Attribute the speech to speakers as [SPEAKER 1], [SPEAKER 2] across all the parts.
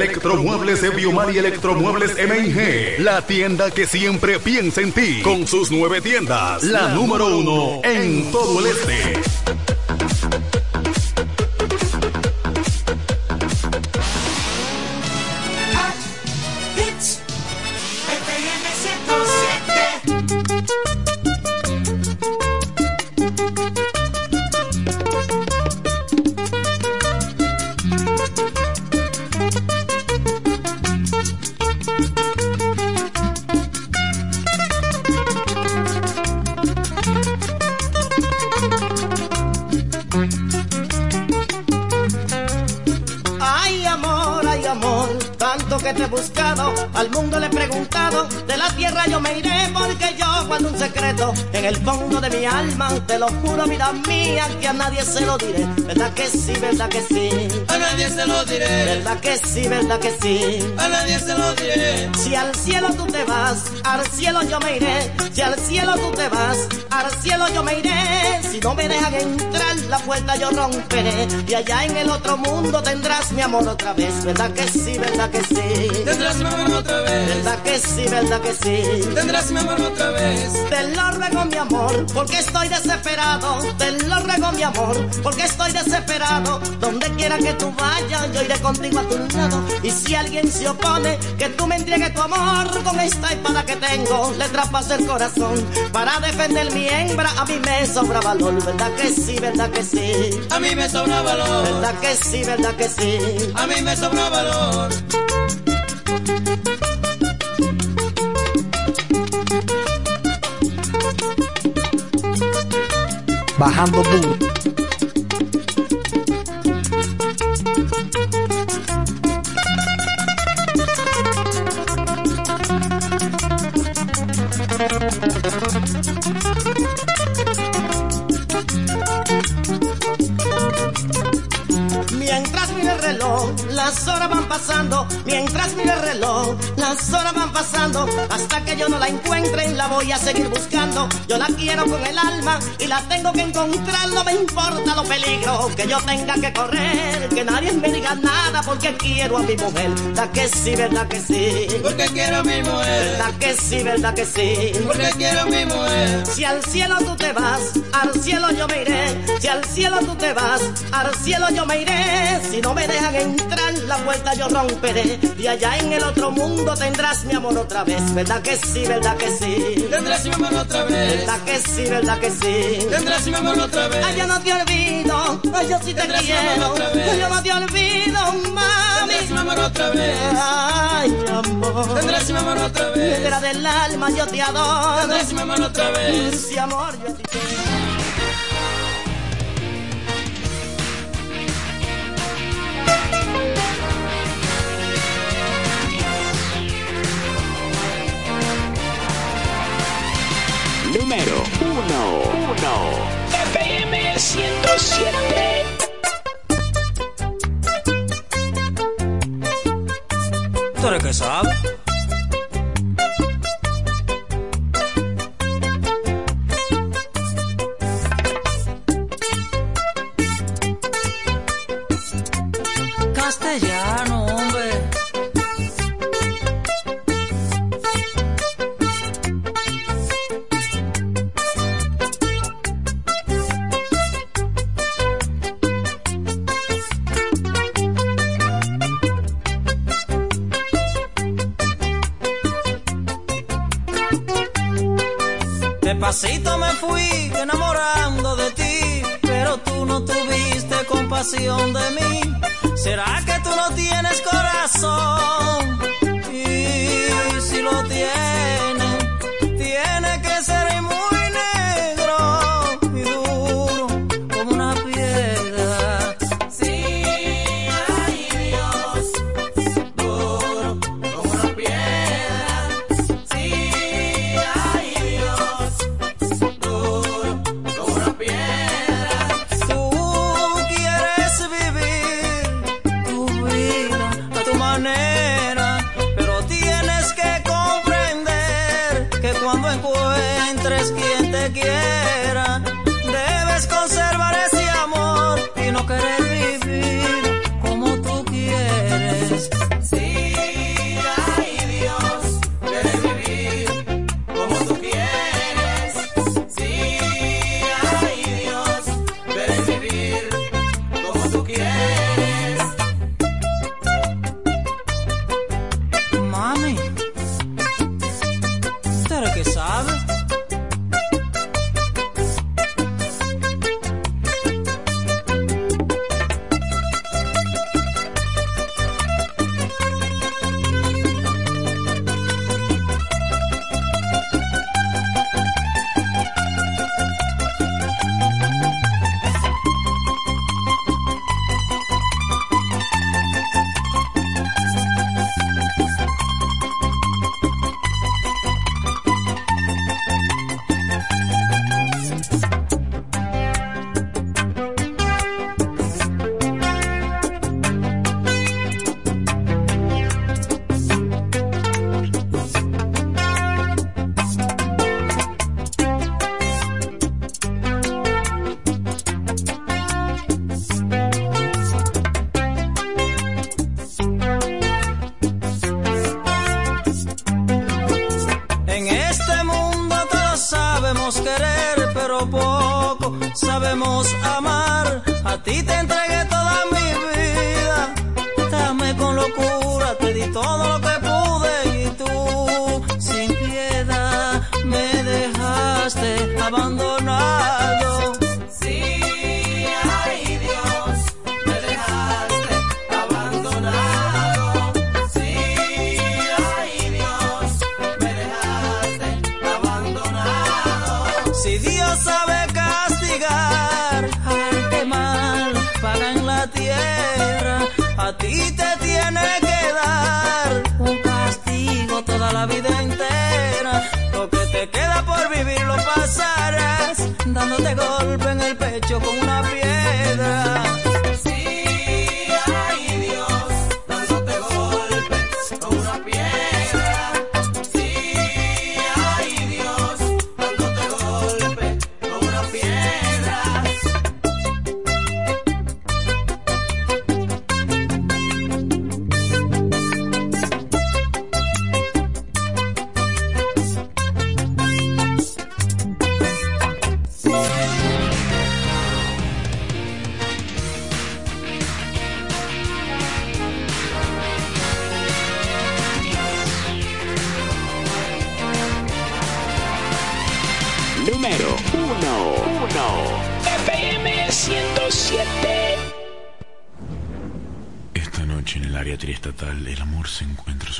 [SPEAKER 1] Electromuebles de Biomal y Electromuebles MIG. La tienda que siempre piensa en ti. Con sus nueve tiendas. La, número uno en todo el este.
[SPEAKER 2] Te lo juro vida mía, que a nadie se lo diré, verdad que sí, verdad que sí,
[SPEAKER 3] A nadie se lo diré,
[SPEAKER 2] verdad que sí, verdad que sí.
[SPEAKER 3] a nadie se lo diré.
[SPEAKER 2] Si al cielo tú te vas, al cielo yo me iré. Si al cielo tú te vas, al cielo yo me iré. Si no me dejan entrar, la puerta yo romperé. Y allá en el otro mundo tendrás mi amor otra vez. ¿Verdad que sí, verdad que sí?
[SPEAKER 3] Tendrás mi amor otra vez,
[SPEAKER 2] ¿Verdad que sí, verdad que sí?
[SPEAKER 3] tendrás mi amor otra vez.
[SPEAKER 2] Te lo ruego mi amor, porque estoy desesperado. Te lo ruego mi amor, porque estoy desesperado. Donde quiera que tú vayas, yo iré contigo a tu lado. Y si alguien se opone, que tú me entregues tu amor con esta espada que tengo, le traspaso el corazón. Para defender mi hembra, a mí me sobra valor. ¿Verdad que sí, verdad que sí?
[SPEAKER 3] A mí me sobra valor,
[SPEAKER 2] ¿Verdad que sí, verdad que sí?
[SPEAKER 3] a mí me sobra valor.
[SPEAKER 4] Bajando duro.
[SPEAKER 2] Las horas van pasando. Mientras mira el reloj, las horas van pasando. Hasta que yo no la encuentre, la voy a seguir buscando. Yo la quiero con el alma y la tengo que encontrar. No me importa los peligros que yo tenga que correr. Que nadie me diga nada porque quiero a mi mujer. ¿Verdad que sí, verdad que sí?
[SPEAKER 3] Porque quiero a mi mujer,
[SPEAKER 2] ¿Verdad que sí, verdad que sí?
[SPEAKER 3] porque quiero a mi mujer.
[SPEAKER 2] Si al cielo tú te vas, al cielo yo me iré. Si al cielo tú te vas, al cielo yo me iré. Si no me dejan entrar, la puerta yo romperé. Y allá en el otro mundo tendrás mi amor otra vez. ¿Verdad que sí, verdad que sí?
[SPEAKER 3] Tendrás mi amor otra vez,
[SPEAKER 2] ¿Verdad que sí, verdad que sí?
[SPEAKER 3] tendrás mi amor otra vez.
[SPEAKER 2] Ay, yo no te olvido, ay, yo sí te
[SPEAKER 3] Tendrás
[SPEAKER 2] quiero. Ay, yo no te olvido, mami.
[SPEAKER 3] Tendrás mi amor otra vez,
[SPEAKER 2] Ay, amor.
[SPEAKER 3] tendrás mi amor otra vez.
[SPEAKER 2] Piedra del alma, yo te adoro.
[SPEAKER 3] Tendrás mi amor otra vez.
[SPEAKER 2] Sí, amor, yo a ti
[SPEAKER 5] Número 1. 1. FM 107.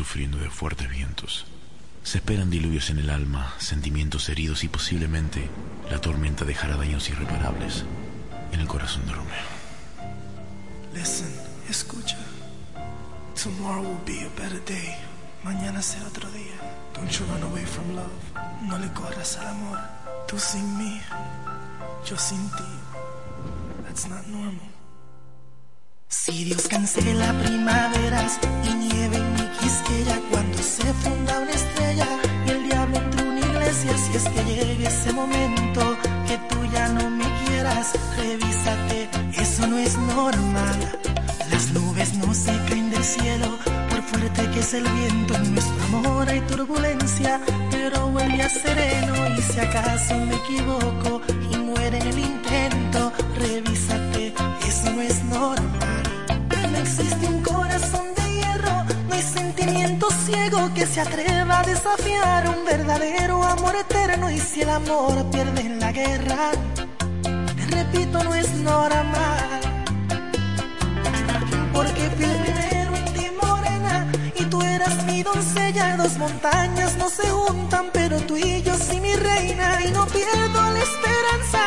[SPEAKER 6] Sufriendo de fuertes vientos. Se esperan diluvios en el alma, sentimientos heridos y posiblemente la tormenta dejará daños irreparables en el corazón de Romeo.
[SPEAKER 7] Listen, escucha. Tomorrow will be a better day. Mañana será otro día. Don't you run away from love. No le corras al amor. Tú sin mí, yo sin ti. That's not normal.
[SPEAKER 8] Si Dios cancela primaveras y nieve en mi quisqueya cuando se funda una estrella y el diablo entre una iglesia, si es que llegue ese momento que tú ya no me quieras, revísate, eso no es normal. Las nubes no se caen del cielo, por fuerte que es el viento, en nuestro amor hay turbulencia, pero huele a sereno y si acaso me equivoco y muere en el intento, revísate, eso no es normal. Sentimiento ciego que se atreva a desafiar un verdadero amor eterno y si el amor pierde en la guerra, te repito, no es normal. Porque fui el primero en ti, morena, y tú eras mi doncella. Dos montañas no se juntan, pero tú y yo sí, mi reina, y no pierdo la esperanza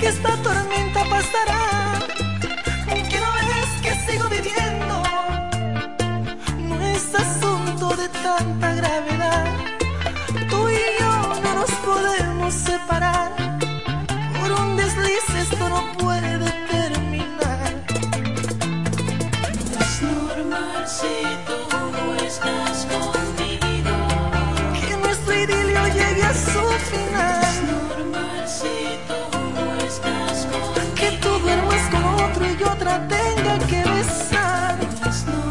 [SPEAKER 8] que esta tormenta pasará. Es asunto de tanta gravedad. Tú y yo no nos podemos separar. Por un desliz esto no puede terminar.
[SPEAKER 9] Es normal
[SPEAKER 3] si tú estás conmigo.
[SPEAKER 8] Que nuestro idilio llegue a su final.
[SPEAKER 3] Es normal si tú estás conmigo.
[SPEAKER 8] Que tú duermas con otro y otra tenga que besar.
[SPEAKER 3] Es normal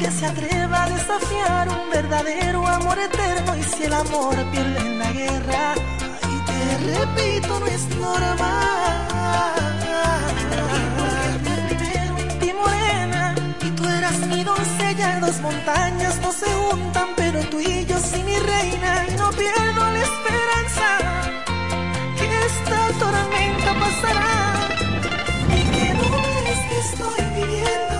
[SPEAKER 8] que se atreva a desafiar un verdadero amor eterno. Y si el amor pierde en la guerra, ahí te repito, no es normal. Porque primero en ti morena, y tú eras mi doncella, dos montañas no se juntan, pero tú y yo sí mi reina, y no pierdo la esperanza que esta tormenta pasará y que no es que estoy viviendo.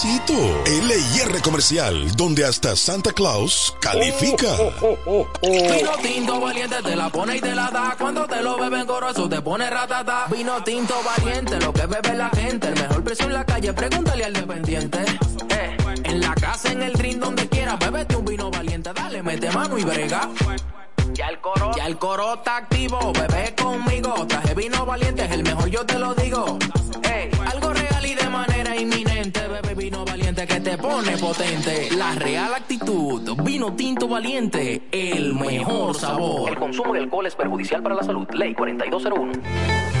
[SPEAKER 10] pasito. LIR Comercial, donde hasta Santa Claus califica.
[SPEAKER 11] Vino tinto valiente te la pone y te la da. Cuando te lo beben goroso te pone ratata. Vino tinto valiente, lo que bebe la gente. El mejor precio en la calle, pregúntale al dependiente. Eh, en la casa, en el drink, donde quiera, bébete un vino valiente. Dale, mete mano y brega. Ya el coro, ya el coro está activo, bebé conmigo. Traje vino valiente, es el mejor, yo te lo digo. Ey, algo y de manera inminente, bebé vino valiente que te pone potente. La real actitud, vino tinto valiente, el mejor sabor.
[SPEAKER 12] El consumo de alcohol es perjudicial para la salud. Ley 4201.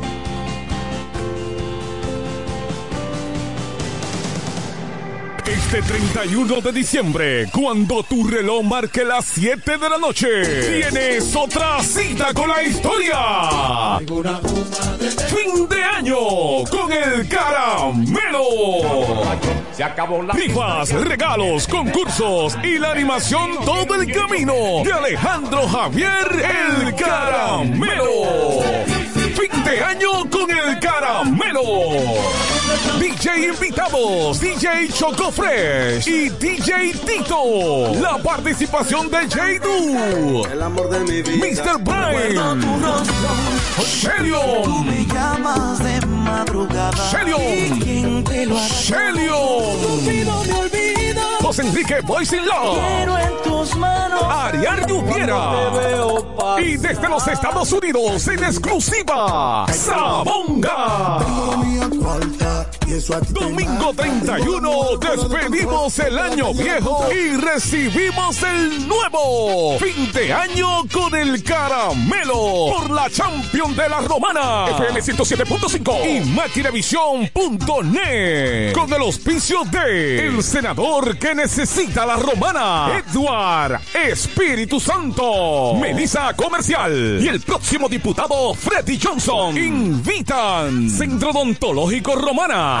[SPEAKER 13] Este 31 de diciembre, cuando tu reloj marque las 7 de la noche, tienes otra cita con la historia. Fin de año con el caramelo.
[SPEAKER 14] Se acabó la Rifas, regalos, concursos y la animación todo el camino de Alejandro Javier el Caramelo. Fin de año con el Caramelo. DJ invitados, DJ Choco Fresh y DJ Tito. La participación de J.
[SPEAKER 15] El amor de mi vida.
[SPEAKER 14] Mr. Brian. Shelion.
[SPEAKER 16] Tú me
[SPEAKER 14] Enrique Boys in Love.
[SPEAKER 16] Quiero en tus manos.
[SPEAKER 14] Lluviera. Y desde los Estados Unidos, en exclusiva, Sabonga. Domingo 31, despedimos el año viejo y recibimos el nuevo. Fin de año con el caramelo por la Champion de la Romana. FM 107.5 y maquinavisión.net. Con el auspicio de el senador que necesita la romana, Edward Espíritu Santo, Melissa Comercial y el próximo diputado Freddy Johnson. Invitan Centro Odontológico Romana,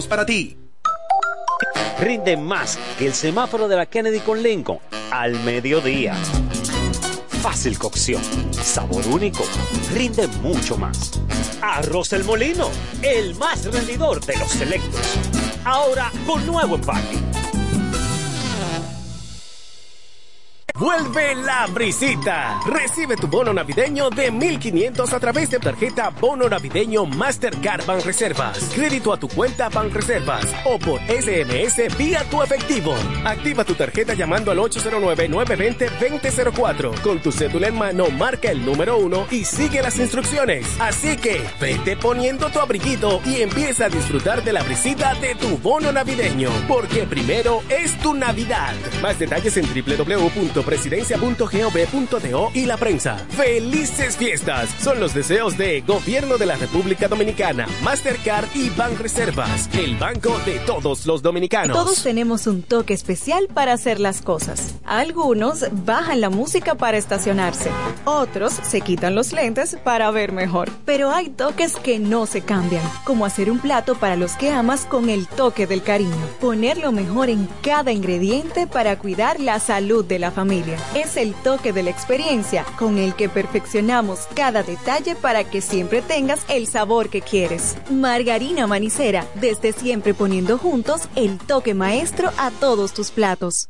[SPEAKER 4] para ti.
[SPEAKER 17] Rinde más que el semáforo de la Kennedy con Lincoln al mediodía. Fácil cocción, sabor único, rinde mucho más. Arroz El Molino, el más rendidor de los selectos. Ahora con nuevo empaque.
[SPEAKER 18] Vuelve la brisita. Recibe tu bono navideño de 1500 a través de tarjeta Bono Navideño Mastercard Reservas. Crédito a tu cuenta Reservas o por SMS vía tu efectivo. Activa tu tarjeta llamando al 809-920-2004. Con tu cédula en mano, marca el número 1 y sigue las instrucciones. Así que vete poniendo tu abriguito y empieza a disfrutar de la brisita de tu bono navideño. Porque primero es tu Navidad. Más detalles en www.presidencia.gov.do y la prensa. ¡Felices fiestas! Son los deseos de Gobierno de la República Dominicana, Mastercard y Banreservas, el banco de todos los dominicanos.
[SPEAKER 19] Todos tenemos un toque especial para hacer las cosas. Algunos bajan la música para estacionarse, otros se quitan los lentes para ver mejor. Pero hay toques que no se cambian, como hacer un plato para los que amas con el toque del cariño. Poner lo mejor en cada ingrediente para cuidar la salud de la familia. Es el toque de la experiencia con el que perfeccionamos cada detalle para que siempre tengas el sabor que quieres. Margarina Manicera, desde siempre poniendo juntos el toque maestro a todos tus platos.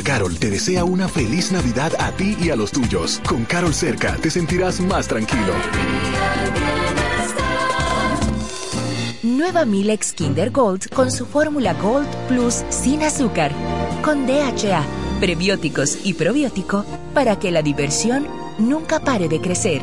[SPEAKER 20] Carol
[SPEAKER 21] te desea una feliz Navidad a ti y a los tuyos. Con Carol cerca te sentirás más tranquilo.
[SPEAKER 22] Nueva Milex Kinder Gold con su fórmula Gold Plus sin azúcar, con DHA, prebióticos y probiótico para que la diversión nunca pare de crecer.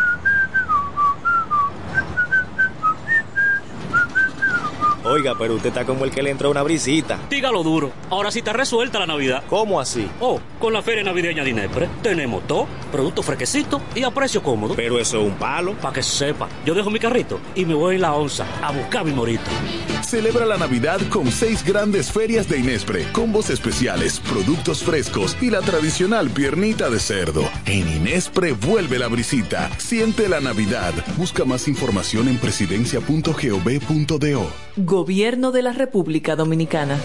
[SPEAKER 23] Oiga, pero usted está como el que le entró una brisita.
[SPEAKER 24] Dígalo duro. Ahora sí está resuelta la Navidad.
[SPEAKER 23] ¿Cómo así?
[SPEAKER 24] Oh, con la feria navideña de Inespre tenemos todo, productos fresquecitos y a precio cómodo.
[SPEAKER 23] Pero eso es un palo.
[SPEAKER 24] Para que sepa, yo dejo mi carrito y me voy en la onza a buscar mi morito.
[SPEAKER 25] Celebra la Navidad con seis grandes ferias de Inespre, combos especiales, productos frescos y la tradicional piernita de cerdo. En Inespre vuelve la brisita. Siente la Navidad. Busca más información en presidencia.gov.do.
[SPEAKER 26] Gobierno de la República Dominicana.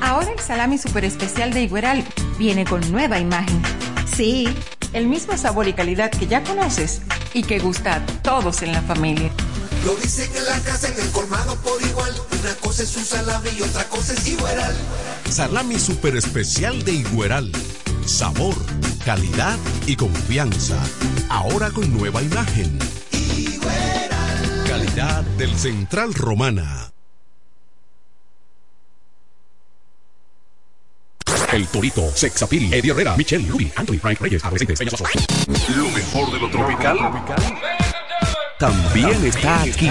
[SPEAKER 27] Ahora el salami super especial de Igueral viene con nueva imagen. Sí, el mismo sabor y calidad que ya conoces y que gusta a todos en la familia.
[SPEAKER 28] Lo dicen en la casa, en el colmado por igual. Una cosa es un salami y otra cosa es Igueral.
[SPEAKER 29] Salami super especial de Igueral. Sabor, calidad y confianza. Ahora con nueva imagen. Del Central Romana.
[SPEAKER 30] El Torito, Sexapil, Eddie Herrera, Michelle, Ruby, Anthony, Frank Reyes, Adolescentes, Peñasoso.
[SPEAKER 31] Lo mejor de lo tropical.
[SPEAKER 30] También está aquí.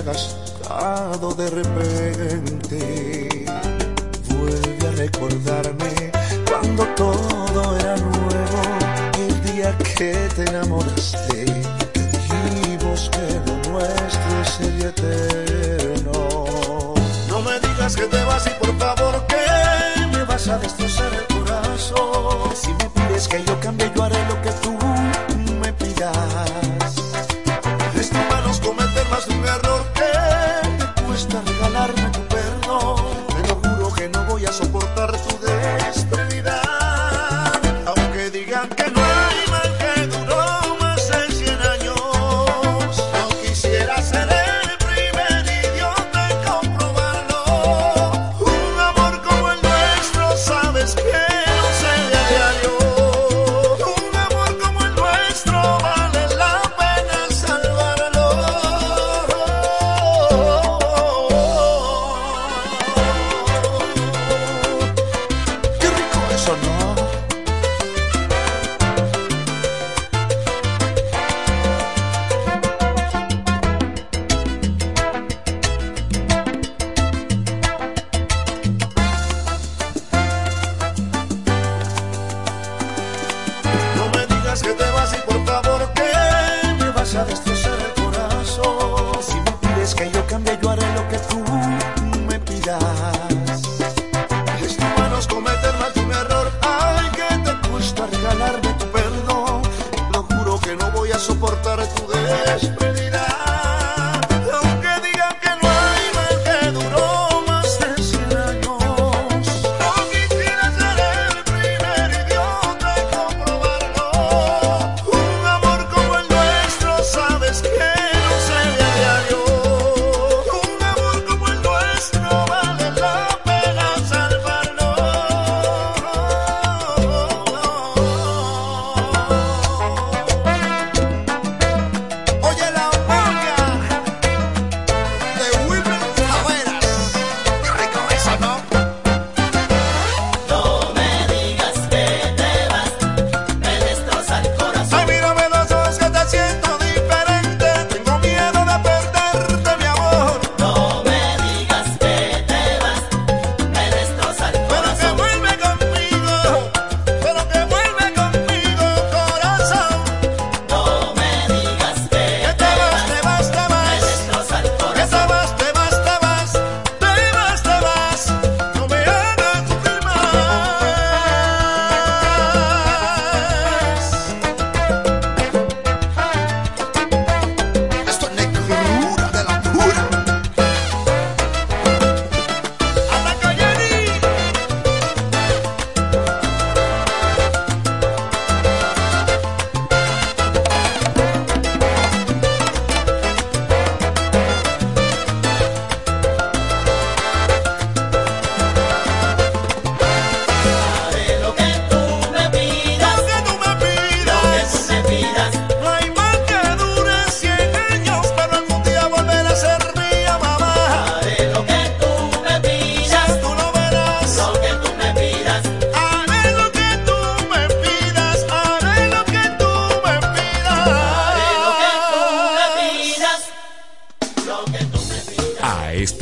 [SPEAKER 16] hagas de repente.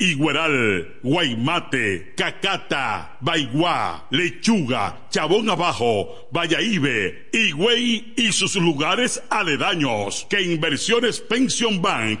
[SPEAKER 32] Igueral, Guaymate, Cacata, Baigua, Lechuga, Chabón Abajo, Vallaíbe, Higüey y sus lugares aledaños que Inversiones Pension Bank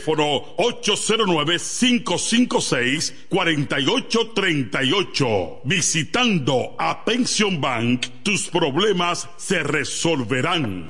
[SPEAKER 32] 809-556-4838. Visitando a Pension Bank, tus problemas se resolverán.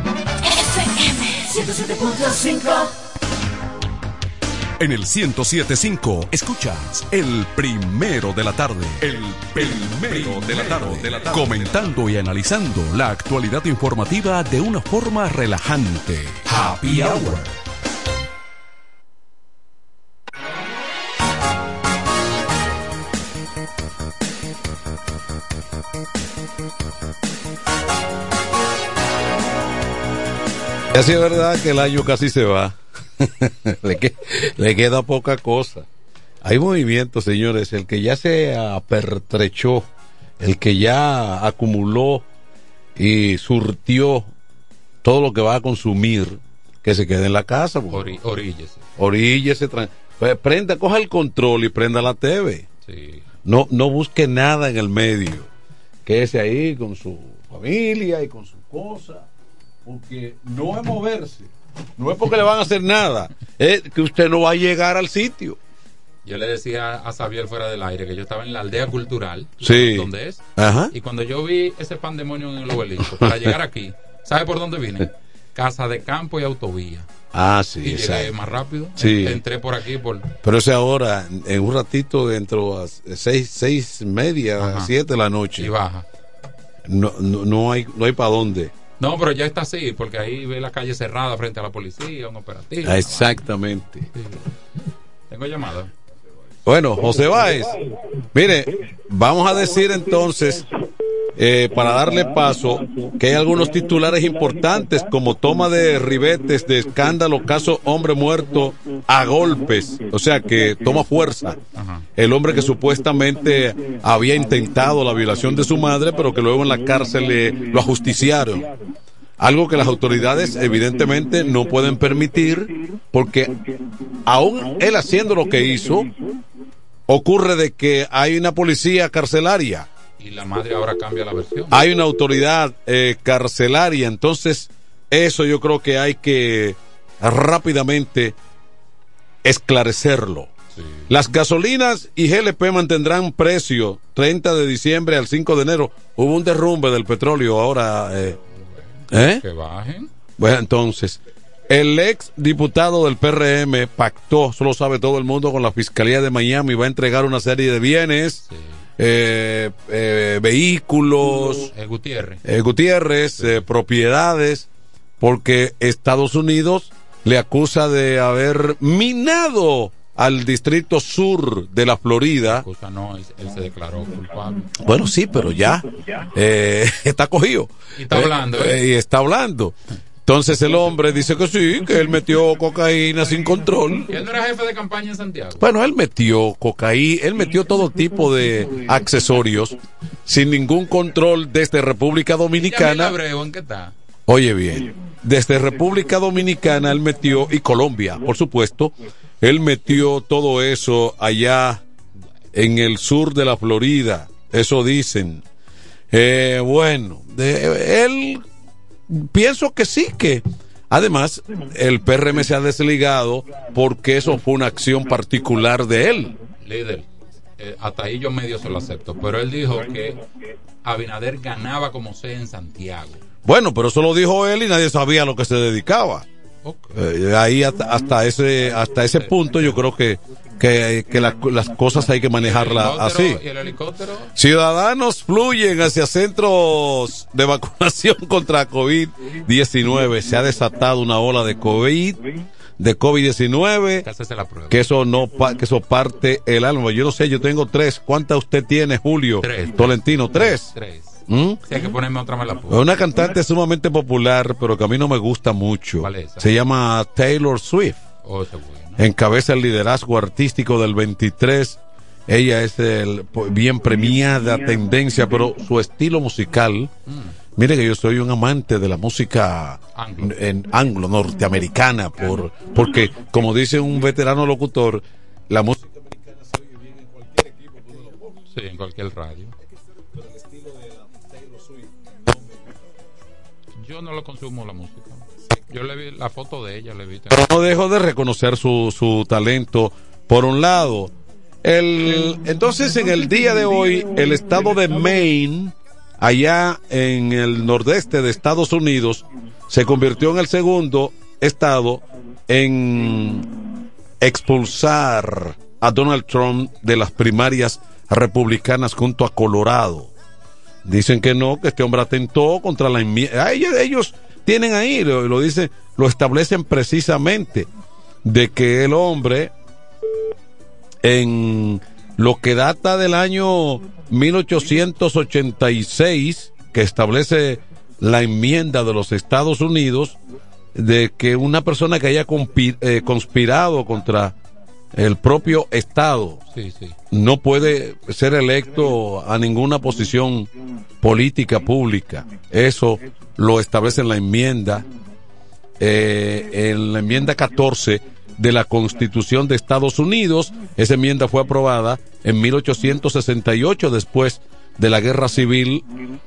[SPEAKER 33] FM 107.5
[SPEAKER 1] En el 1075 escuchas el primero de la tarde. El primero de la tarde. Comentando y analizando la actualidad informativa de una forma relajante. Happy Hour.
[SPEAKER 34] es verdad que el año casi se va. le, que- le queda poca cosa. Hay movimientos, señores. El que ya se apertrechó, el que ya acumuló y surtió todo lo que va a consumir, que se quede en la casa.
[SPEAKER 35] Ori- oríllese.
[SPEAKER 34] Oríllese, pues, prenda, coja el control y prenda la TV.
[SPEAKER 35] Sí.
[SPEAKER 34] No, no busque nada en el medio. Quédese ahí con su familia y con su cosa. Porque no es moverse. No es porque le van a hacer nada. Es que usted no va a llegar al sitio.
[SPEAKER 35] Yo le decía a Xavier fuera del aire que yo estaba en la aldea cultural,
[SPEAKER 34] Sí.
[SPEAKER 35] donde es,
[SPEAKER 34] Ajá.
[SPEAKER 35] y cuando yo vi ese pandemonio en el obelisco, para llegar aquí, ¿sabe por dónde vine? Casa de campo y autovía.
[SPEAKER 34] Ah, sí,
[SPEAKER 35] y llegué más rápido.
[SPEAKER 34] Sí.
[SPEAKER 35] Entré por aquí por
[SPEAKER 34] Pero ese ahora, en un ratito, dentro a seis, seis media,
[SPEAKER 35] Ajá.
[SPEAKER 34] siete de la noche.
[SPEAKER 35] y baja.
[SPEAKER 34] No, no, no hay, no hay para dónde.
[SPEAKER 35] No, pero ya está así, porque ahí ve la calle cerrada frente a la policía, un operativo.
[SPEAKER 34] Exactamente.
[SPEAKER 35] Tengo llamada.
[SPEAKER 34] Bueno, José Báez, mire, vamos a decir entonces, eh, para darle paso, que hay algunos titulares importantes como toma de ribetes de escándalo, caso hombre muerto a golpes, o sea que toma fuerza. El hombre que supuestamente había intentado la violación de su madre, pero que luego en la cárcel le, lo ajusticiaron. Algo que las autoridades evidentemente no pueden permitir porque aún él haciendo lo que hizo, ocurre de que hay una policía carcelaria,
[SPEAKER 35] Y la madre ahora cambia la versión.
[SPEAKER 34] hay una autoridad eh, carcelaria, entonces eso yo creo que hay que rápidamente esclarecerlo. Las gasolinas y GLP mantendrán precio 30 de diciembre al 5 de enero. Hubo un derrumbe del petróleo ahora. eh, ¿eh?
[SPEAKER 35] Que bajen.
[SPEAKER 34] Bueno, entonces, el ex diputado del PRM pactó, eso lo sabe todo el mundo, con la Fiscalía de Miami, va a entregar una serie de bienes, eh, eh, vehículos,
[SPEAKER 35] El Gutiérrez.
[SPEAKER 34] eh, Gutiérrez, eh, propiedades, porque Estados Unidos le acusa de haber minado al distrito sur de la Florida.
[SPEAKER 35] No, él, él se declaró culpable.
[SPEAKER 34] Bueno, sí, pero ya eh, está cogido.
[SPEAKER 35] Y está hablando, ¿eh?
[SPEAKER 34] y está hablando. Entonces el hombre dice que sí, que él metió cocaína sin control.
[SPEAKER 35] ¿Y él no era jefe de campaña en Santiago?
[SPEAKER 34] Bueno, él metió cocaína, él metió todo tipo de accesorios sin ningún control desde República Dominicana.
[SPEAKER 35] Abreu, ¿en qué está?
[SPEAKER 34] Oye bien, desde República Dominicana él metió, y Colombia, por supuesto, él metió todo eso allá en el sur de la Florida, eso dicen. Eh, bueno, de- él pienso que sí, que Además, el PRM se ha desligado porque eso fue una acción particular de él.
[SPEAKER 35] Líder, eh, hasta ahí yo medio se lo acepto, pero él dijo que Abinader ganaba como sea en Santiago.
[SPEAKER 34] Bueno, pero eso lo dijo él y nadie sabía a lo que se dedicaba. Eh, ahí hasta, hasta ese hasta ese punto yo creo que que, que la- las cosas hay que manejarlas así.
[SPEAKER 35] ¿Y el helicóptero?
[SPEAKER 34] Ciudadanos fluyen hacia centros de vacunación contra COVID-19. Se ha desatado una ola de COVID, de COVID-19,
[SPEAKER 35] Hácese la prueba.
[SPEAKER 34] que eso no, pa- que eso parte el alma. Yo no sé, yo tengo tres. ¿Cuántas usted tiene, Julio?
[SPEAKER 35] Tres.
[SPEAKER 34] Tolentino, tres.
[SPEAKER 35] Tres.
[SPEAKER 34] ¿Mm?
[SPEAKER 35] Hay que ponerme otra me la
[SPEAKER 34] Es
[SPEAKER 35] pongo.
[SPEAKER 34] Una cantante sumamente popular, pero que a mí no me gusta mucho.
[SPEAKER 35] ¿Cuál es?
[SPEAKER 34] Se llama Taylor Swift.
[SPEAKER 35] Oh, bueno.
[SPEAKER 34] Encabeza el liderazgo artístico del 23. Ella es el, bien premiada tendencia, pero su estilo musical. Mire que yo soy un amante de la música
[SPEAKER 35] Anglo.
[SPEAKER 34] en anglo norteamericana, por, porque como dice un veterano locutor, la música
[SPEAKER 35] Sí, en cualquier radio. Yo no lo consumo la música. Yo le vi la foto de ella, le vi.
[SPEAKER 34] no dejo de reconocer su, su talento por un lado. El, entonces, en el día de hoy, el estado de Maine, allá en el nordeste de Estados Unidos, se convirtió en el segundo estado en expulsar a Donald Trump de las primarias republicanas junto a Colorado. Dicen que no, que este hombre atentó contra la enmienda. Ellos, ellos tienen ahí, lo, dicen, lo establecen precisamente, de que el hombre, en lo que data del año 1886, que establece la enmienda de los Estados Unidos, de que una persona que haya eh, conspirado contra el propio Estado
[SPEAKER 35] Sí, sí.
[SPEAKER 34] no puede ser electo a ninguna posición política pública. Eso lo establece en la enmienda, eh, en la enmienda 14 de la Constitución de Estados Unidos. Esa enmienda fue aprobada en 1868 después de la Guerra Civil,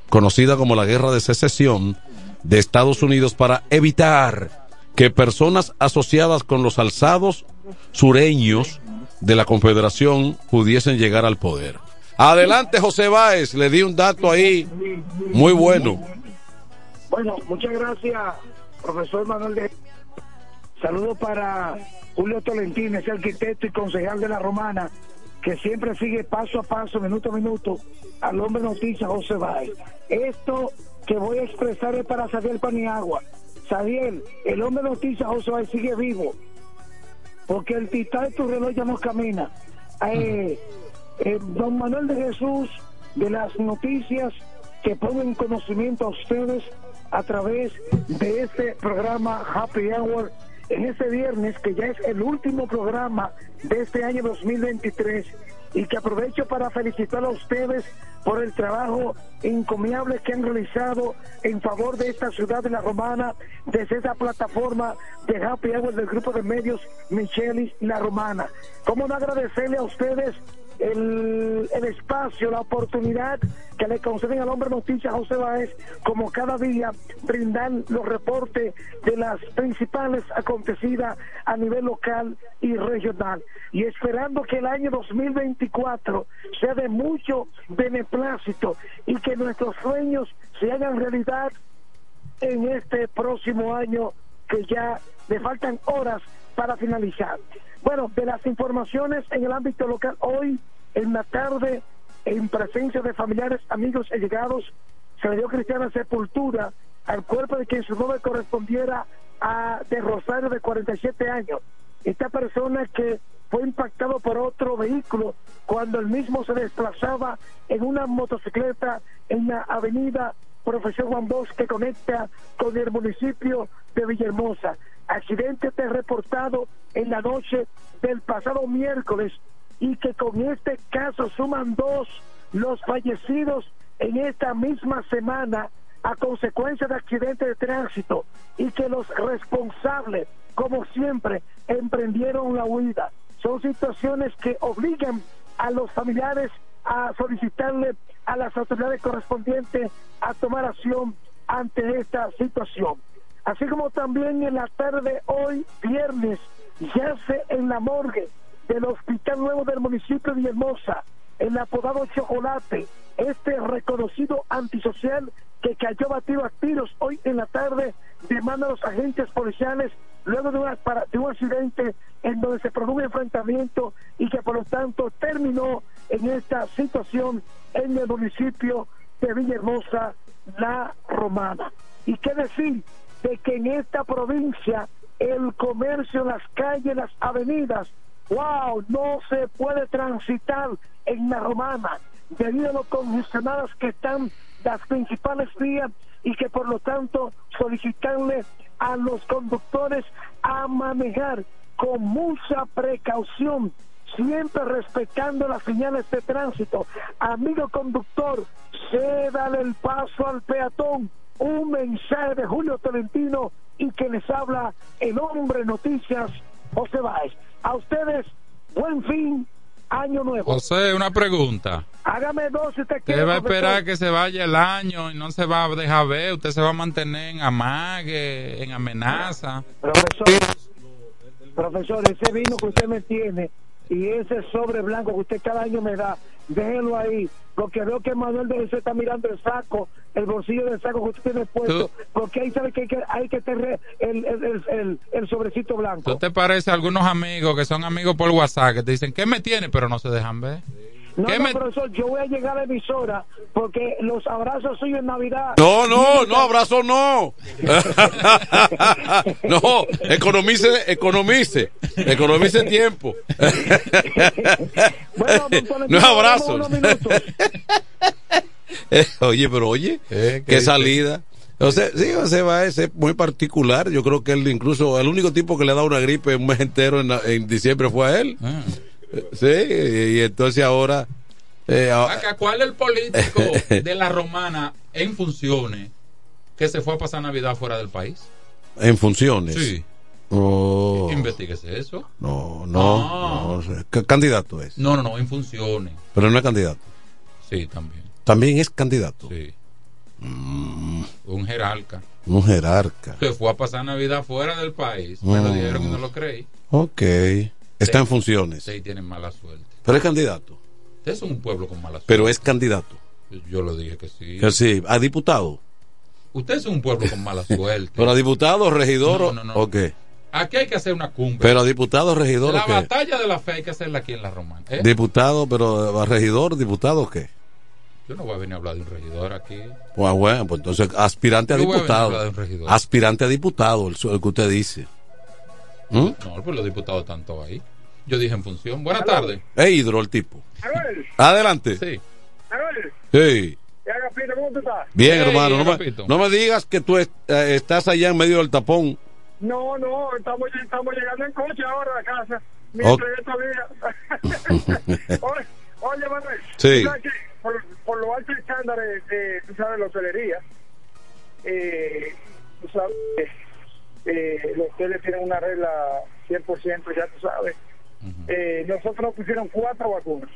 [SPEAKER 34] conocida como la Guerra de Secesión de Estados Unidos, para evitar que personas asociadas con los alzados sureños de la Confederación pudiesen llegar al poder. Adelante, José Báez, le di un dato ahí muy bueno.
[SPEAKER 36] Bueno, muchas gracias, profesor Manuel de... Saludos para Julio Tolentino, ese arquitecto y concejal de la Romana, que siempre sigue paso a paso, minuto a minuto, al hombre noticia José Báez. Esto que voy a expresar es para Sadiel Paniagua. Sadiel, el hombre noticia José Báez sigue vivo, porque el titán de tu reloj ya no camina. Eh, eh, don Manuel de Jesús, de las noticias que pongo en conocimiento a ustedes a través de este programa Happy Hour en este viernes, que ya es el último programa de este año 2023 y que aprovecho para felicitar a ustedes por el trabajo encomiable que han realizado en favor de esta ciudad de la Romana desde esa plataforma de Happy Hour del grupo de medios Michelis La Romana. ¿Cómo no agradecerle a ustedes el, espacio, la oportunidad que le conceden al hombre noticia José Báez, como cada día brindar los reportes de las principales acontecidas a nivel local y regional. Y esperando que el año 2024 sea de mucho beneplácito y que nuestros sueños se hagan realidad en este próximo año que ya le faltan horas para finalizar. Bueno, de las informaciones en el ámbito local, hoy en la tarde, en presencia de familiares, amigos y llegados, se le dio cristiana sepultura al cuerpo de quien su nombre correspondiera a de Rosario de 47 años. Esta persona que fue impactado por otro vehículo cuando el mismo se desplazaba en una motocicleta en la avenida Profesor Juan Bosch que conecta con el municipio de Villahermosa. Accidente reportado en la noche del pasado miércoles y que con este caso suman dos los fallecidos en esta misma semana a consecuencia de accidente de tránsito y que los responsables, como siempre, emprendieron la huida. Son situaciones que obligan a los familiares a solicitarle a las autoridades correspondientes a tomar acción ante esta situación. Así como también en la tarde de hoy, viernes, yace en la morgue del Hospital Nuevo del municipio de Villahermosa, el apodado Chocolate, este reconocido antisocial que cayó batido a tiros hoy en la tarde, demanda a los agentes policiales luego de, una- de un accidente en donde se produjo un enfrentamiento y que por lo tanto terminó en esta situación en el municipio de Villahermosa, La Romana. ¿Y qué decir de que en esta provincia el comercio las calles, las avenidas, wow, no se puede transitar en La Romana debido a lo congestionadas que están las principales vías y que por lo tanto solicitarle a los conductores a manejar con mucha precaución, siempre respetando las señales de tránsito. Amigo conductor, cédale el paso al peatón. Un mensaje de Julio Tolentino y que les habla el hombre noticias José Báez. A ustedes, buen fin, año nuevo.
[SPEAKER 35] José, una pregunta.
[SPEAKER 36] Hágame dos si te
[SPEAKER 35] Usted
[SPEAKER 36] quiere.
[SPEAKER 35] va a
[SPEAKER 36] profesor.
[SPEAKER 35] esperar que se vaya el año y no se va a dejar ver. Usted se va a mantener en amague, en amenaza.
[SPEAKER 36] Profesor, profesor, ese vino que usted me tiene y ese sobre blanco que usted cada año me da, déjelo ahí, porque veo que Manuel de está mirando el saco, el bolsillo del saco que usted tiene puesto, porque ahí sabe que hay que, hay que tener el, el, el, el- el sobrecito blanco.
[SPEAKER 35] ¿Tú te parece a algunos amigos que son amigos por WhatsApp que te dicen, ¿qué me tiene? Pero no se dejan ver.
[SPEAKER 36] No,
[SPEAKER 35] ¿Qué
[SPEAKER 36] no,
[SPEAKER 35] me-
[SPEAKER 36] profesor, yo voy a llegar a la emisora porque los abrazos suyos en Navidad.
[SPEAKER 34] No, no, no, abrazo no. no, economice, economice, economice tiempo. no es abrazo. Eh, oye, pero oye,
[SPEAKER 35] ¿qué
[SPEAKER 34] qué salida. O sea, sí, José Báez es muy particular. Yo creo que él incluso, el único tipo que le da una gripe un mes entero en, en diciembre fue a él.
[SPEAKER 35] Ah.
[SPEAKER 34] Sí, y entonces ahora... eh, a-
[SPEAKER 35] Acá, ¿Cuál es el político de la romana en funciones que se fue a pasar Navidad fuera del país?
[SPEAKER 34] en funciones.
[SPEAKER 35] Sí.
[SPEAKER 34] Oh,
[SPEAKER 35] Investíguese eso.
[SPEAKER 34] no, no,
[SPEAKER 35] Ah.
[SPEAKER 34] no. ¿Qué candidato es?
[SPEAKER 35] No, no, no, en funciones.
[SPEAKER 34] Pero no es candidato.
[SPEAKER 35] Sí, también.
[SPEAKER 34] También es candidato.
[SPEAKER 35] Sí. Un jerarca.
[SPEAKER 34] Un jerarca.
[SPEAKER 35] Se fue a pasar Navidad fuera del país.
[SPEAKER 34] Mm.
[SPEAKER 35] Pero dijeron que no lo creí.
[SPEAKER 34] Ok. Está en funciones.
[SPEAKER 35] Tienen mala suerte.
[SPEAKER 34] Pero es candidato.
[SPEAKER 35] Usted es un pueblo con mala suerte.
[SPEAKER 34] Pero es candidato.
[SPEAKER 35] Yo lo dije que sí.
[SPEAKER 34] Que sí, a diputado.
[SPEAKER 35] Usted es un pueblo con mala suerte.
[SPEAKER 34] Pero a diputado, regidor.
[SPEAKER 35] No,
[SPEAKER 34] o-
[SPEAKER 35] no, no.
[SPEAKER 34] ¿O qué?
[SPEAKER 35] Aquí hay que hacer una cumbre.
[SPEAKER 34] Pero a diputado, regidor.
[SPEAKER 35] la
[SPEAKER 34] ¿o qué?
[SPEAKER 35] batalla de la fe hay que hacerla aquí en la romana. ¿eh?
[SPEAKER 34] Diputado, pero a regidor, diputado, ¿o ¿qué?
[SPEAKER 35] Yo no voy a venir a hablar de un regidor aquí.
[SPEAKER 34] Pues bueno, pues entonces aspirante a
[SPEAKER 35] Yo voy a a
[SPEAKER 34] diputado.
[SPEAKER 35] de un regidor.
[SPEAKER 34] aspirante a diputado, el, el que usted dice. ¿Mm?
[SPEAKER 35] No, pues los diputados están todos ahí. Yo dije en función. Buenas tardes.
[SPEAKER 34] Es hidro el tipo. Adelante.
[SPEAKER 35] Sí.
[SPEAKER 34] Sí.
[SPEAKER 36] ¿y Agapito, cómo tú estás?
[SPEAKER 34] Bien,
[SPEAKER 35] Hey,
[SPEAKER 34] hermano. No me, no me digas que tú est- eh, estás allá en medio del tapón.
[SPEAKER 36] No, no, estamos, estamos llegando en coche ahora a casa. Mientras todavía. oye, oye, Manuel.
[SPEAKER 34] Sí.
[SPEAKER 36] tú sabes que Por, por los altos estándares, eh, tú sabes, la hotelería, eh, tú sabes, que, eh, los hoteles tienen una regla 100%, ya tú sabes. eh, nosotros nos pusieron cuatro vacunas.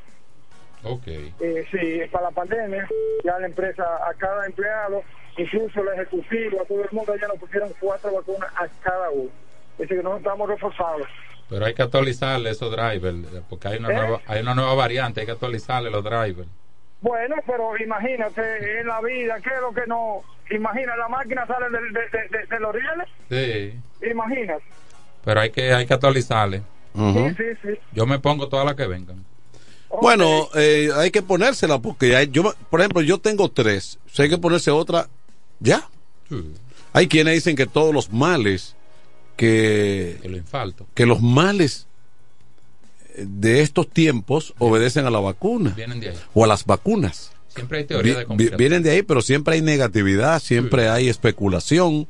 [SPEAKER 35] Ok.
[SPEAKER 36] Eh, sí, para la pandemia, ya la empresa, a cada empleado, incluso el ejecutivo, a todo el mundo, ya nos pusieron cuatro vacunas a cada uno. Es decir, que nosotros estamos reforzados.
[SPEAKER 35] Pero hay que actualizarle esos drivers. Porque hay una,
[SPEAKER 36] ¿Eh?
[SPEAKER 35] nueva, hay una nueva variante. Hay que actualizarle los drivers.
[SPEAKER 36] Bueno, pero imagínate, en la vida, ¿qué es lo que no? Imagina, la máquina sale de, de, de- de- de los rieles,
[SPEAKER 35] Sí.
[SPEAKER 36] imagínate.
[SPEAKER 35] Pero hay que, hay que actualizarle.
[SPEAKER 36] Sí, sí, sí.
[SPEAKER 35] Yo me pongo todas las que vengan.
[SPEAKER 34] Bueno, eh, hay que ponérsela porque hay- yo, por ejemplo, yo tengo tres. Si hay que ponerse otra, ya. Hay quienes dicen que todos los males que,
[SPEAKER 35] Que lo infarto.
[SPEAKER 34] que los males de estos tiempos obedecen a la vacuna
[SPEAKER 35] Vienen de ahí.
[SPEAKER 34] o a las vacunas.
[SPEAKER 35] Siempre hay teoría de conspiración.
[SPEAKER 34] vienen de ahí, pero siempre hay negatividad, siempre hay especulación.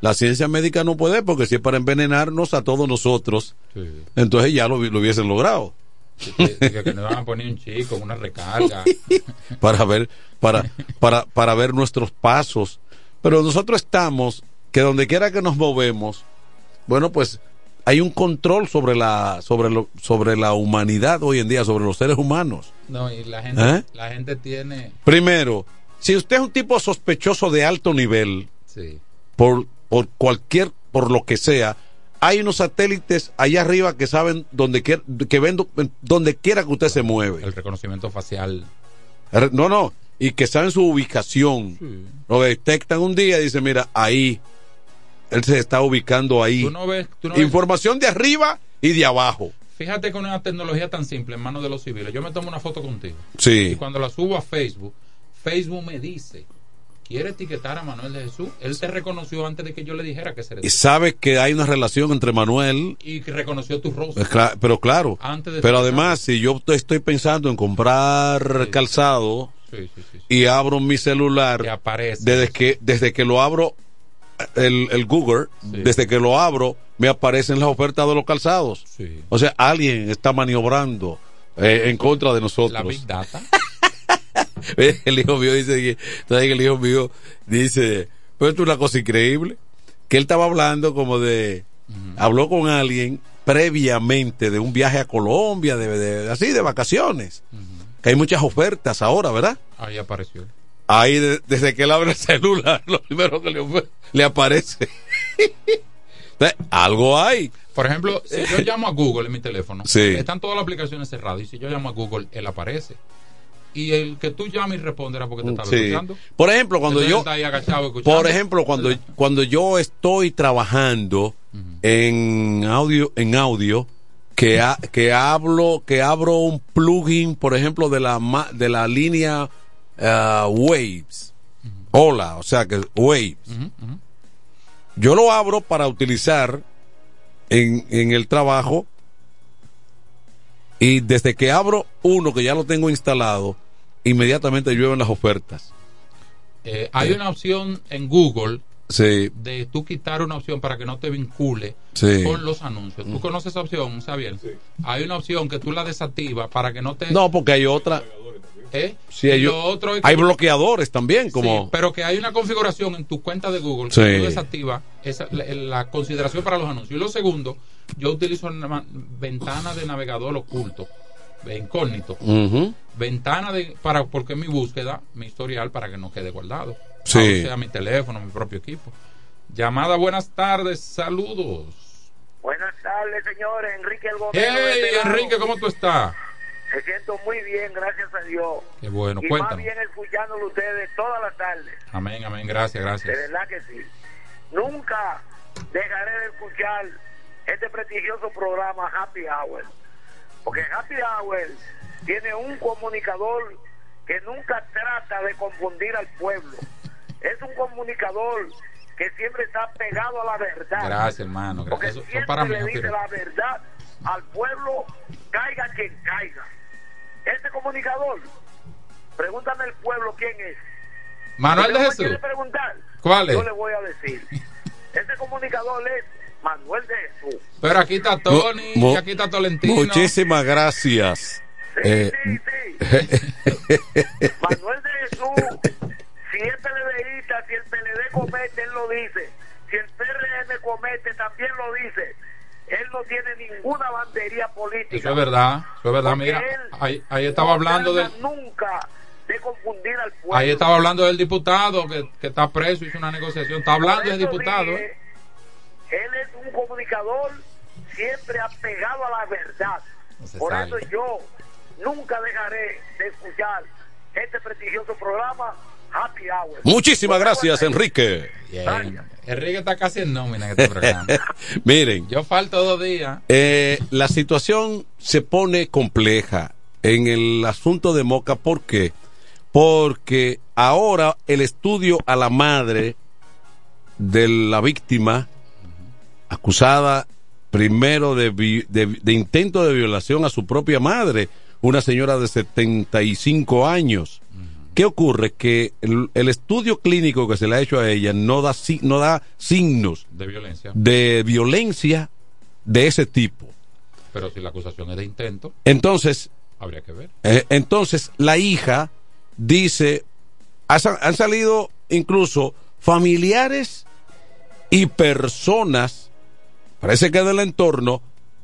[SPEAKER 34] La ciencia médica no puede porque si es para envenenarnos a todos nosotros,
[SPEAKER 35] Sí.
[SPEAKER 34] entonces ya lo, lo hubiesen logrado.
[SPEAKER 35] Que, que- que nos van a poner un chico, una recarga.
[SPEAKER 34] para ver para para para ver nuestros pasos pero nosotros estamos que donde quiera que nos movemos bueno pues hay un control sobre la sobre lo, sobre la humanidad hoy en día sobre los seres humanos
[SPEAKER 35] No, y la gente,
[SPEAKER 34] ¿Eh?
[SPEAKER 35] la gente tiene.
[SPEAKER 34] primero si usted es un tipo sospechoso de alto nivel
[SPEAKER 35] Sí.
[SPEAKER 34] por por cualquier, por lo que sea, hay unos satélites allá arriba que saben donde quiera, que ven do- donde quiera que usted se mueve.
[SPEAKER 35] El reconocimiento facial.
[SPEAKER 34] No, no, y que saben su ubicación. Lo detectan un día y dicen, mira, ahí. Él se está ubicando ahí.
[SPEAKER 35] Tú no ves, tú no ves-
[SPEAKER 34] Información de arriba y de abajo.
[SPEAKER 35] Fíjate con una tecnología tan simple en manos de los civiles. Yo me tomo una foto contigo.
[SPEAKER 34] Sí.
[SPEAKER 35] Y cuando la subo a Facebook, Facebook me dice, ¿quiere etiquetar a Manuel de Jesús? Él te reconoció antes de que yo le dijera que se
[SPEAKER 34] Y sabe que hay una relación entre Manuel
[SPEAKER 35] Y que reconoció tu rostro.
[SPEAKER 34] Pero claro,
[SPEAKER 35] Antes de
[SPEAKER 34] pero además, si yo estoy pensando en comprar calzado
[SPEAKER 35] Sí, sí, sí.
[SPEAKER 34] y abro mi celular,
[SPEAKER 35] aparece.
[SPEAKER 34] desde que desde que lo abro el, el Google, desde que lo abro, me aparecen las ofertas de los calzados. O sea, alguien está maniobrando eh, en contra de nosotros.
[SPEAKER 35] La Big Data.
[SPEAKER 34] el hijo mío dice que, ¿sabes que el hijo mío dice, pero esto es una cosa increíble, que él estaba hablando como de, habló con alguien previamente de un viaje a Colombia, de, de- así de vacaciones, que hay muchas ofertas ahora, ¿verdad?
[SPEAKER 35] Ahí apareció.
[SPEAKER 34] Ahí de- desde que él abre el celular, lo primero que le, aparece. Algo hay.
[SPEAKER 35] Por ejemplo, si yo llamo a Google en mi teléfono,
[SPEAKER 34] Sí.
[SPEAKER 35] están todas las aplicaciones cerradas y si yo llamo a Google, él aparece. Y el que tú llamas y responde era porque te estaba
[SPEAKER 34] Sí.
[SPEAKER 35] escuchando.
[SPEAKER 34] Por ejemplo, cuando yo,
[SPEAKER 35] está
[SPEAKER 34] por ejemplo, cuando, cuando yo estoy trabajando en audio, en audio, que, ha- que hablo, que abro un plugin, por ejemplo, de la, de la línea ah, Waves. Hola, o sea que Waves. Yo lo abro para utilizar en, en el trabajo y desde que abro uno que ya lo tengo instalado, inmediatamente llueven las ofertas.
[SPEAKER 35] Eh, hay una opción en Google
[SPEAKER 34] Sí,
[SPEAKER 35] de tú quitar una opción para que no te vincule
[SPEAKER 34] Sí.
[SPEAKER 35] con los anuncios. ¿Tú conoces esa opción, Xavier? Hay una opción que tú la desactivas para que no te...
[SPEAKER 34] No, porque hay otra.
[SPEAKER 35] ¿Eh?
[SPEAKER 34] Sí,
[SPEAKER 35] Y
[SPEAKER 34] hay,
[SPEAKER 35] lo otro es que-
[SPEAKER 34] hay bloqueadores también, como.
[SPEAKER 35] Sí, pero que hay una configuración en tu cuenta de Google
[SPEAKER 34] Sí.
[SPEAKER 35] que tú desactiva esa, la, la consideración para los anuncios. Y lo segundo, yo utilizo una ventana de navegador oculto, de incógnito.
[SPEAKER 34] Ujú.
[SPEAKER 35] Ventana de para porque mi búsqueda, mi historial para que no quede guardado.
[SPEAKER 34] Sí.
[SPEAKER 35] O sea, mi teléfono, mi propio equipo. Llamada, buenas tardes, saludos.
[SPEAKER 37] Buenas tardes, señores. Enrique el.
[SPEAKER 35] Hey. Enrique, ¿cómo tú estás?
[SPEAKER 37] Me siento muy bien, gracias a Dios.
[SPEAKER 35] Qué bueno,
[SPEAKER 37] y
[SPEAKER 35] cuéntanos.
[SPEAKER 37] más bien escuchándolo ustedes todas las tardes.
[SPEAKER 35] Amén, amén, gracias, gracias.
[SPEAKER 37] De verdad que sí. Nunca dejaré de escuchar este prestigioso programa Happy Hour. Porque Happy Hour tiene un comunicador que nunca trata de confundir al pueblo. Es un comunicador que siempre está pegado a la verdad.
[SPEAKER 35] Gracias, hermano.
[SPEAKER 37] Porque
[SPEAKER 35] Gracias. Eso, eso
[SPEAKER 37] siempre
[SPEAKER 35] para mí,
[SPEAKER 37] le dice la verdad al pueblo, caiga quien caiga. Este comunicador, pregúntame el pueblo quién es.
[SPEAKER 35] Manuel de Jesús.
[SPEAKER 37] preguntar,
[SPEAKER 35] ¿Cuál es?
[SPEAKER 37] Yo le voy a decir. Este comunicador es Manuel de Jesús.
[SPEAKER 35] Pero aquí está Tony, y aquí está Tolentino.
[SPEAKER 34] Muchísimas gracias. Eh,
[SPEAKER 37] Manuel de Jesús, si es PLDista, si el PLD comete, él lo dice. Si el PRM comete, también lo dice. Él no tiene ninguna bandería política.
[SPEAKER 35] Eso es verdad, eso es verdad. Mira,
[SPEAKER 37] él
[SPEAKER 35] ahí, ahí estaba
[SPEAKER 37] no
[SPEAKER 35] hablando del,
[SPEAKER 37] nunca de confundir al pueblo.
[SPEAKER 35] ahí estaba hablando del diputado que, que está preso, hizo una negociación. Está hablando del diputado.
[SPEAKER 37] dije,
[SPEAKER 35] ¿eh?
[SPEAKER 37] Él es un comunicador siempre apegado a la verdad. Por
[SPEAKER 35] sale.
[SPEAKER 37] eso yo nunca dejaré de escuchar este prestigioso programa Happy Hour.
[SPEAKER 34] Muchísimas gracias, Enrique.
[SPEAKER 35] Bien. Enrique está casi en nómina en este programa.
[SPEAKER 34] Miren,
[SPEAKER 35] Yo falto dos días.
[SPEAKER 34] eh, la situación se pone compleja en el asunto de Moca. ¿Por qué? Porque ahora el estudio a la madre de la víctima acusada primero de- de intento de violación a su propia madre, una señora de 75 años. ¿Qué ocurre? Que el, el estudio clínico que se le ha hecho a ella no da, no da signos
[SPEAKER 35] De violencia.
[SPEAKER 34] de violencia de ese tipo.
[SPEAKER 35] Pero si la acusación es de intento,
[SPEAKER 34] Entonces,
[SPEAKER 35] habría que ver.
[SPEAKER 34] eh, entonces la hija dice, han salido incluso familiares y personas, parece que del entorno,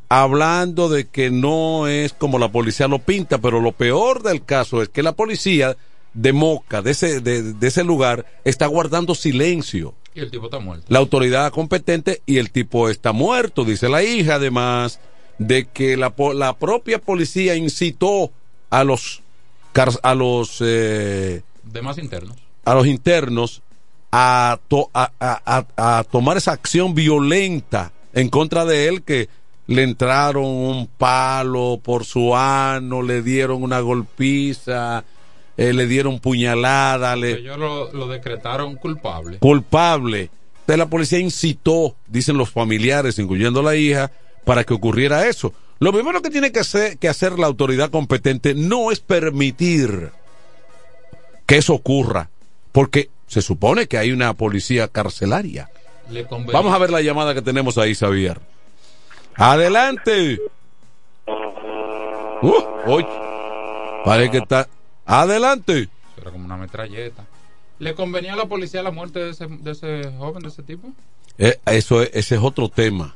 [SPEAKER 34] hablando de que no es como la policía lo pinta, pero lo peor del caso es que la policía de Moca, de ese, de, de ese lugar, está guardando silencio.
[SPEAKER 35] Y el tipo está muerto.
[SPEAKER 34] la autoridad competente y el tipo está muerto, dice la hija, además de que la, la propia policía incitó a los a los eh,
[SPEAKER 35] Demás internos.
[SPEAKER 34] a los internos a, to- a- a- a tomar esa acción violenta en contra de él que le entraron un palo por su ano, le dieron una golpiza, eh, le dieron puñalada, le,
[SPEAKER 35] Ellos lo, lo decretaron culpable.
[SPEAKER 34] culpable. Entonces la policía incitó, dicen los familiares, incluyendo la hija, para que ocurriera eso. Lo primero que tiene que hacer, que hacer la autoridad competente no es permitir que eso ocurra, porque se supone que hay una policía carcelaria. Vamos a ver la llamada que tenemos ahí, Xavier. Adelante. Uh, hoy. Parece que está. Adelante.
[SPEAKER 35] Era como una metralleta. ¿Le convenía a la policía la muerte de ese, de ese joven, de ese tipo?
[SPEAKER 34] Eh, eso es- ese es otro tema.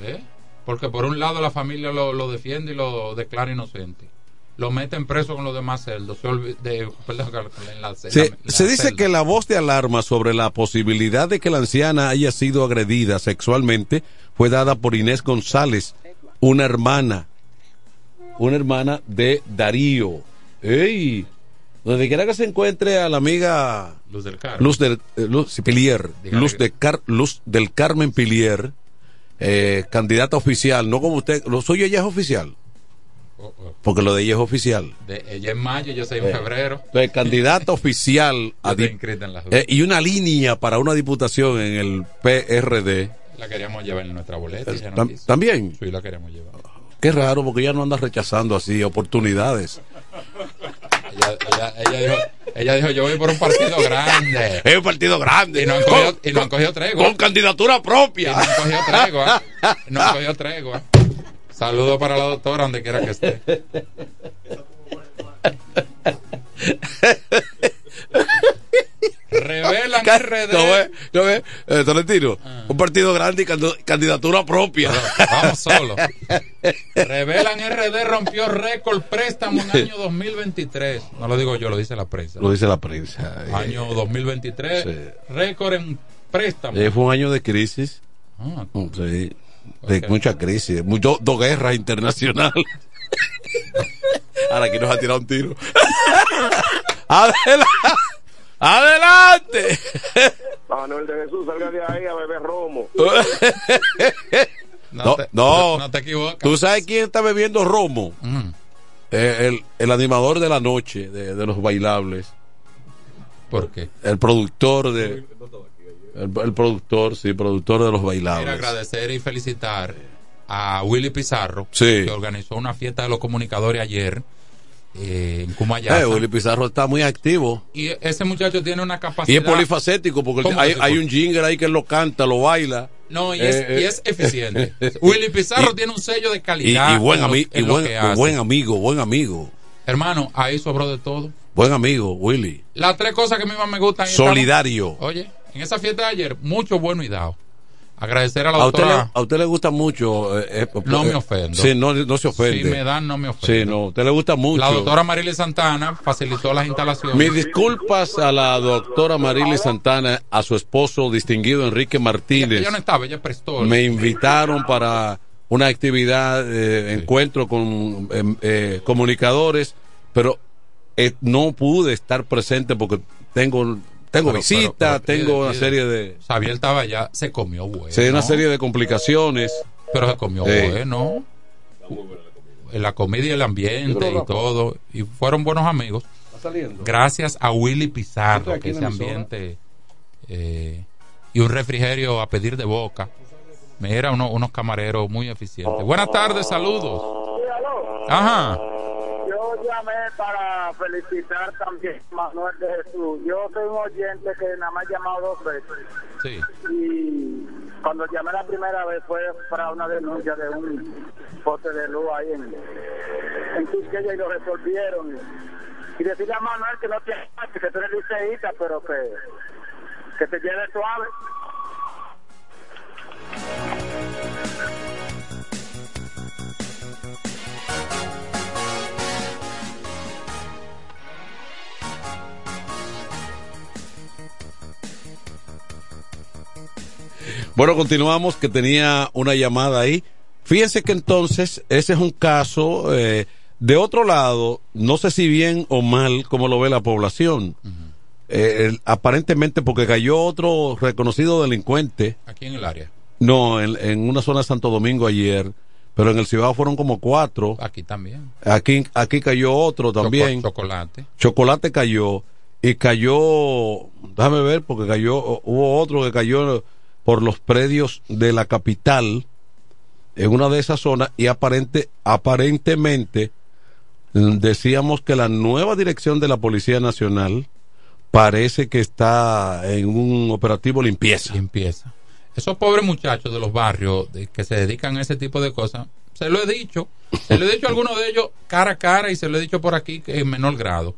[SPEAKER 35] ¿Eh? Porque por un lado la familia lo, lo defiende y lo declara inocente. Lo meten preso con los demás celdos. Se, de, perdón, en la-
[SPEAKER 34] Se,
[SPEAKER 35] la-
[SPEAKER 34] dice
[SPEAKER 35] celda.
[SPEAKER 34] que la voz de alarma sobre la posibilidad de que la anciana haya sido agredida sexualmente fue dada por Inés González, una hermana, una hermana de Darío. ¡Ey! Donde quiera que se encuentre a la amiga
[SPEAKER 35] Luz del Carmen.
[SPEAKER 34] Luz del eh, Luz Pilier, Luz,
[SPEAKER 35] que-
[SPEAKER 34] de Car- Luz del Carmen Pilier, eh, candidata oficial, no como usted, lo suyo ella es oficial,
[SPEAKER 35] Oh, oh.
[SPEAKER 34] porque lo de ella es oficial.
[SPEAKER 35] De- ella en mayo, yo soy en
[SPEAKER 34] Eh,
[SPEAKER 35] febrero.
[SPEAKER 34] Entonces, candidata oficial a eh, y una línea para una diputación en el PRD.
[SPEAKER 35] La queríamos llevar en nuestra boleta. no.
[SPEAKER 34] También.
[SPEAKER 35] Sí, la queríamos llevar.
[SPEAKER 34] Qué raro, porque ella no anda rechazando así oportunidades.
[SPEAKER 35] Ella, ella, ella dijo, ella dijo, yo voy por un partido grande.
[SPEAKER 34] Es un partido grande.
[SPEAKER 35] Y no han cogido, y no han cogido tregua.
[SPEAKER 34] Con candidatura
[SPEAKER 35] Y
[SPEAKER 34] propia.
[SPEAKER 35] no han cogido tregua. No han cogido tregua. Saludos para la doctora, donde quiera que esté.
[SPEAKER 34] Ca-
[SPEAKER 35] RD.
[SPEAKER 34] ¿No ves? ¿No ves? Eh, Tolentino, Un partido grande y candidatura propia.
[SPEAKER 35] Vamos solo. Revelan RD rompió récord préstamo en año 2023. No lo digo yo, lo dice la prensa.
[SPEAKER 34] Lo dice la prensa. Eh,
[SPEAKER 35] Año 2023,
[SPEAKER 34] Sí.
[SPEAKER 35] récord en préstamo.
[SPEAKER 34] eh, fue un año de crisis.
[SPEAKER 35] Ah,
[SPEAKER 34] Mm, Sí, de mucha crisis, do- dos guerras internacionales. Ahora aquí nos ha tirado un tiro. Adela- Adelante.
[SPEAKER 37] Manuel de Jesús, salga de ahí a beber romo.
[SPEAKER 34] No,
[SPEAKER 35] te,
[SPEAKER 34] no.
[SPEAKER 35] no te equivocas.
[SPEAKER 34] ¿Tú sabes quién está bebiendo romo?
[SPEAKER 35] Mm.
[SPEAKER 34] Eh, el, el animador de la noche, de, de los bailables.
[SPEAKER 35] ¿Por qué?
[SPEAKER 34] El productor de... El, el productor, sí, productor de los
[SPEAKER 35] Quiero
[SPEAKER 34] bailables.
[SPEAKER 35] agradecer y felicitar a Willy Pizarro,
[SPEAKER 34] Sí.
[SPEAKER 35] que organizó una fiesta de los comunicadores ayer eh, en Cumayasa.
[SPEAKER 34] Eh, Willy Pizarro está muy activo.
[SPEAKER 35] Y ese muchacho tiene una
[SPEAKER 34] Y
[SPEAKER 35] capacidad.
[SPEAKER 34] es polifacético porque
[SPEAKER 35] ¿Cómo
[SPEAKER 34] hay, un jingle ahí que él lo canta, lo baila.
[SPEAKER 35] No, y,
[SPEAKER 34] Eh,
[SPEAKER 35] es,
[SPEAKER 34] eh.
[SPEAKER 35] y es eficiente. Willy Pizarro
[SPEAKER 34] Y-
[SPEAKER 35] tiene un sello de
[SPEAKER 34] Y,
[SPEAKER 35] calidad.
[SPEAKER 34] y buen,
[SPEAKER 35] en lo-
[SPEAKER 34] ami- y buen, amigo, buen amigo.
[SPEAKER 35] Hermano, ahí sobró de todo.
[SPEAKER 34] Buen amigo, Willy.
[SPEAKER 35] Las tres cosas que a mí más me gustan. estamos-
[SPEAKER 34] Solidario.
[SPEAKER 35] Oye, en esa fiesta de ayer, mucho bueno y dado. Agradecer a la
[SPEAKER 34] A usted, le,
[SPEAKER 35] doctora.
[SPEAKER 34] a usted le gusta mucho. eh, eh,
[SPEAKER 35] No
[SPEAKER 34] eh,
[SPEAKER 35] me ofendo.
[SPEAKER 34] Sí, no, no se ofende.
[SPEAKER 35] Si me dan, no me ofendo.
[SPEAKER 34] Sí, no, a usted le gusta mucho.
[SPEAKER 35] La doctora Marilis Santana facilitó las instalaciones.
[SPEAKER 34] Mis disculpas a la doctora Marilis Santana, a su esposo distinguido Enrique Martínez.
[SPEAKER 35] Ella no estaba, ella prestó.
[SPEAKER 34] Me invitaron para una actividad, eh, encuentro con em, comunicadores, pero no pude estar presente porque tengo tengo
[SPEAKER 35] Pero-
[SPEAKER 34] visita,
[SPEAKER 35] pero- pero-
[SPEAKER 34] tengo
[SPEAKER 35] pide-
[SPEAKER 34] una
[SPEAKER 35] pide.
[SPEAKER 34] serie de
[SPEAKER 35] Xavier estaba allá, se comió bueno.
[SPEAKER 34] sí, una serie de complicaciones.
[SPEAKER 35] Pero se comió
[SPEAKER 34] Sí.
[SPEAKER 35] bueno. En la comida y el ambiente y todo. Y fueron buenos amigos. Gracias a Willy Pizarro, que ese ambiente eh, y un refrigerio a pedir de boca. Me era uno- unos camareros muy eficientes. Buenas tardes, saludos. Ajá.
[SPEAKER 37] Yo llamé para felicitar también a Manuel de Jesús. Yo soy un oyente que nada más he llamado dos veces.
[SPEAKER 35] Sí.
[SPEAKER 37] Y cuando llamé la primera vez fue para una denuncia de un poste de luz ahí en, en Quisqueya y lo resolvieron. Y decirle a Manuel que no tiene que tú eres liceísta, pero que, que te lleve suave.
[SPEAKER 34] Bueno, continuamos, que tenía una llamada ahí. Fíjense que entonces ese es un caso eh, de otro lado, no sé si bien o mal como lo ve la población. Eh, el- aparentemente porque cayó otro reconocido delincuente,
[SPEAKER 35] Aquí en el área.
[SPEAKER 34] no, en, en una zona de Santo Domingo ayer, pero en el Cibao fueron como cuatro.
[SPEAKER 35] Aquí también.
[SPEAKER 34] Aquí, aquí cayó otro también.
[SPEAKER 35] Choco- chocolate.
[SPEAKER 34] Chocolate cayó y cayó, déjame ver, porque cayó, hubo otro que cayó por los predios de la capital en una de esas zonas y aparente, aparentemente mm, decíamos que la nueva dirección de la Policía Nacional parece que está en un operativo limpieza.
[SPEAKER 35] Limpieza. Esos pobres muchachos de los barrios que se dedican a ese tipo de cosas, se lo he dicho, se lo he dicho a algunos de ellos cara a cara y se lo he dicho por aquí en menor grado.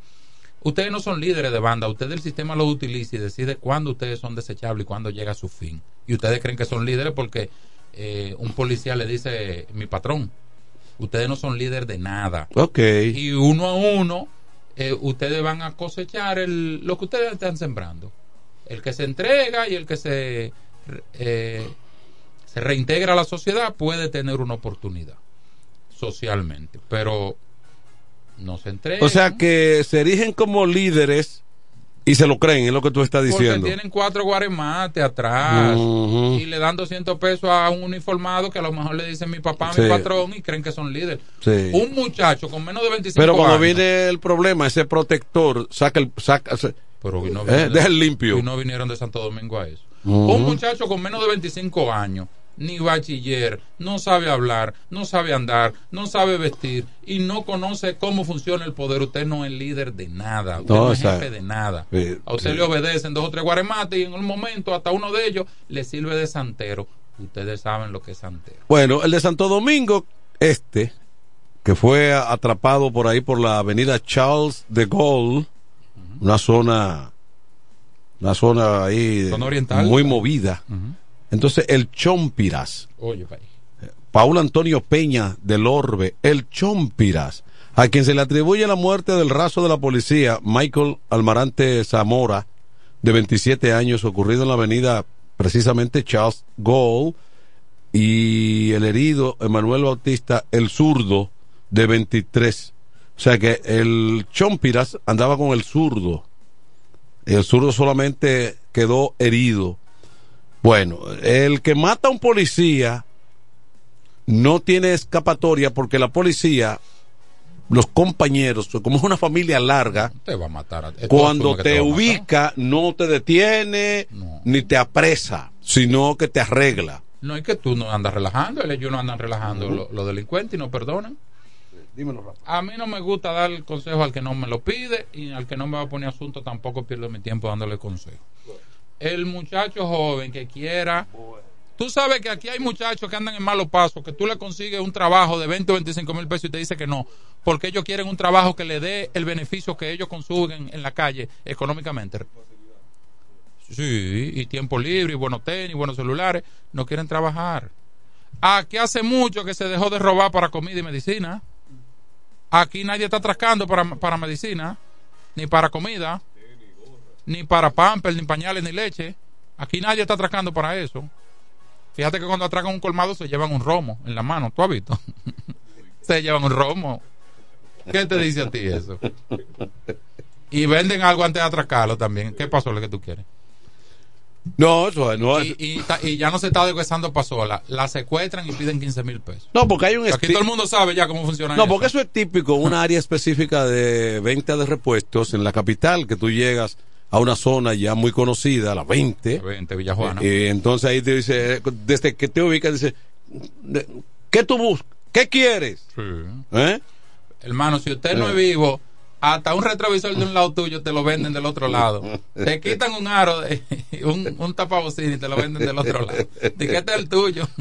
[SPEAKER 35] Ustedes no son líderes de banda, ustedes el sistema los utiliza y decide cuándo ustedes son desechables y cuándo llega a su fin. Y ustedes creen que son líderes porque eh, un policía le dice mi patrón. Ustedes no son líderes de nada.
[SPEAKER 34] Ok.
[SPEAKER 35] Y uno a uno, eh, ustedes van a cosechar el, lo que ustedes están sembrando. El que se entrega y el que se, eh, se reintegra a la sociedad puede tener una oportunidad socialmente. Pero no se entrega.
[SPEAKER 34] O sea que se erigen como líderes y se lo creen, es lo que tú estás
[SPEAKER 35] porque
[SPEAKER 34] diciendo.
[SPEAKER 35] tienen cuatro guaremates atrás y le dan 200 pesos a un uniformado que a lo mejor le dicen mi papá,
[SPEAKER 34] Sí.
[SPEAKER 35] mi patrón y creen que son líderes.
[SPEAKER 34] Sí.
[SPEAKER 35] Un muchacho con menos de 25
[SPEAKER 34] Pero cuando
[SPEAKER 35] años.
[SPEAKER 34] viene el problema, ese protector saca el. Saca, se-
[SPEAKER 35] Pero no
[SPEAKER 34] eh, deja el limpio.
[SPEAKER 35] Y no vinieron de Santo Domingo a eso. Un muchacho con menos de 25 años, ni bachiller, no sabe hablar, no sabe andar, no sabe vestir y no conoce cómo funciona el poder. Usted no es líder de nada, usted
[SPEAKER 34] No,
[SPEAKER 35] no, es jefe de nada.
[SPEAKER 34] Sí,
[SPEAKER 35] A usted
[SPEAKER 34] sí.
[SPEAKER 35] le obedecen dos o tres guaremates y en un momento hasta uno de ellos le sirve de santero. Ustedes saben lo que es santero.
[SPEAKER 34] Bueno, el de Santo Domingo, este, que fue atrapado por ahí por la avenida Charles de Gaulle, una zona, una zona ahí
[SPEAKER 35] Zona oriental.
[SPEAKER 34] muy movida. Entonces, el Chompiras,
[SPEAKER 35] Oye.
[SPEAKER 34] Paulo Antonio Peña del Orbe, el Chompiras, a quien se le atribuye la muerte del raso de la policía, Michael Almarante Zamora, de 27 años, ocurrido en la avenida precisamente Charles Gaulle, y el herido Emanuel Bautista, el zurdo, de 23. O sea que el Chompiras andaba con el zurdo. El zurdo solamente quedó herido. Bueno, el que mata a un policía no tiene escapatoria porque la policía, los compañeros, como es una familia larga,
[SPEAKER 35] Te va a matar.
[SPEAKER 34] cuando te ubica no te detiene ni te apresa, sino que te arregla.
[SPEAKER 35] No es que tú no andas relajando, ellos no andan relajando los delincuentes y no perdonan.
[SPEAKER 34] Dímelo rápido.
[SPEAKER 35] A mí no me gusta dar el consejo al que no me lo pide y al que no me va a poner asunto tampoco pierdo mi tiempo dándole consejo. El muchacho joven que quiera... Tú sabes que aquí hay muchachos que andan en malos pasos, que tú le consigues un trabajo de 20 o 25 mil pesos y te dice que no, porque ellos quieren un trabajo que le dé el beneficio que ellos consumen en la calle económicamente. Sí, y tiempo libre, y buenos tenis, buenos celulares, no quieren trabajar. Aquí hace mucho que se dejó de robar para comida y medicina. Aquí nadie está atracando para, para medicina, ni para comida, ni para pampers, ni pañales, ni leche. Aquí nadie está atracando para eso. Fíjate que cuando atracan un colmado se llevan un romo en la mano. ¿Tú has visto? se llevan un romo. ¿Qué te dice a ti eso? Y venden algo antes de atracarlo también. ¿Qué pasó lo que tú quieres?
[SPEAKER 34] No, eso no
[SPEAKER 35] Y, y ya no se está deshuesando pasola. La secuestran y piden 15 mil pesos.
[SPEAKER 34] No, porque hay un
[SPEAKER 35] Aquí todo el mundo sabe ya cómo funciona
[SPEAKER 34] No,
[SPEAKER 35] eso.
[SPEAKER 34] porque eso es típico, un área específica de venta de repuestos en la capital, que tú llegas a una zona ya muy conocida, la 20.
[SPEAKER 35] 20, Villajuana.
[SPEAKER 34] Y entonces ahí te dice, desde que te ubicas, dice, ¿qué tú buscas? ¿Qué quieres? ¿Eh?
[SPEAKER 35] Hermano, si usted no
[SPEAKER 34] Eh.
[SPEAKER 35] es vivo, hasta un retrovisor de un lado tuyo te lo venden del otro lado. Te quitan un aro, de- un, un tapabocina y te lo venden del otro lado. ¿De qué es el tuyo?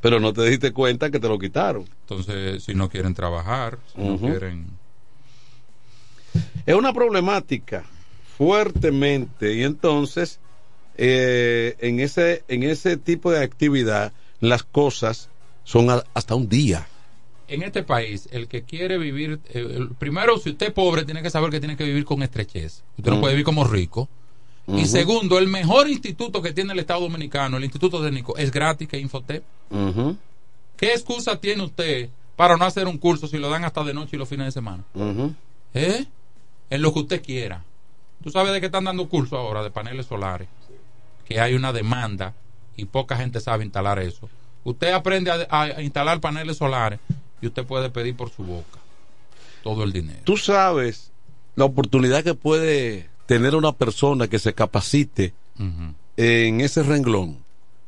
[SPEAKER 34] Pero no te diste cuenta que te lo quitaron.
[SPEAKER 35] Entonces, si no quieren trabajar, si no quieren...
[SPEAKER 34] Es una problemática fuertemente y entonces eh, en ese en ese tipo de actividad las cosas son a- hasta un día.
[SPEAKER 35] En este país, el que quiere vivir... eh, primero, si usted es pobre, tiene que saber que tiene que vivir con estrechez. Usted no
[SPEAKER 34] Mm.
[SPEAKER 35] puede vivir como rico. Y segundo, el mejor instituto que tiene el Estado Dominicano, el Instituto Técnico, es gratis que Infotep. ¿Qué excusa tiene usted para no hacer un curso si lo dan hasta de noche y los fines de semana? ¿Eh? En lo que usted quiera. ¿Tú sabes de qué están dando cursos ahora? De paneles solares. Que hay una demanda y poca gente sabe instalar eso. Usted aprende a, a instalar paneles solares y usted puede pedir por su boca todo el dinero.
[SPEAKER 34] Tú sabes la oportunidad que puede tener una persona que se capacite en ese renglón.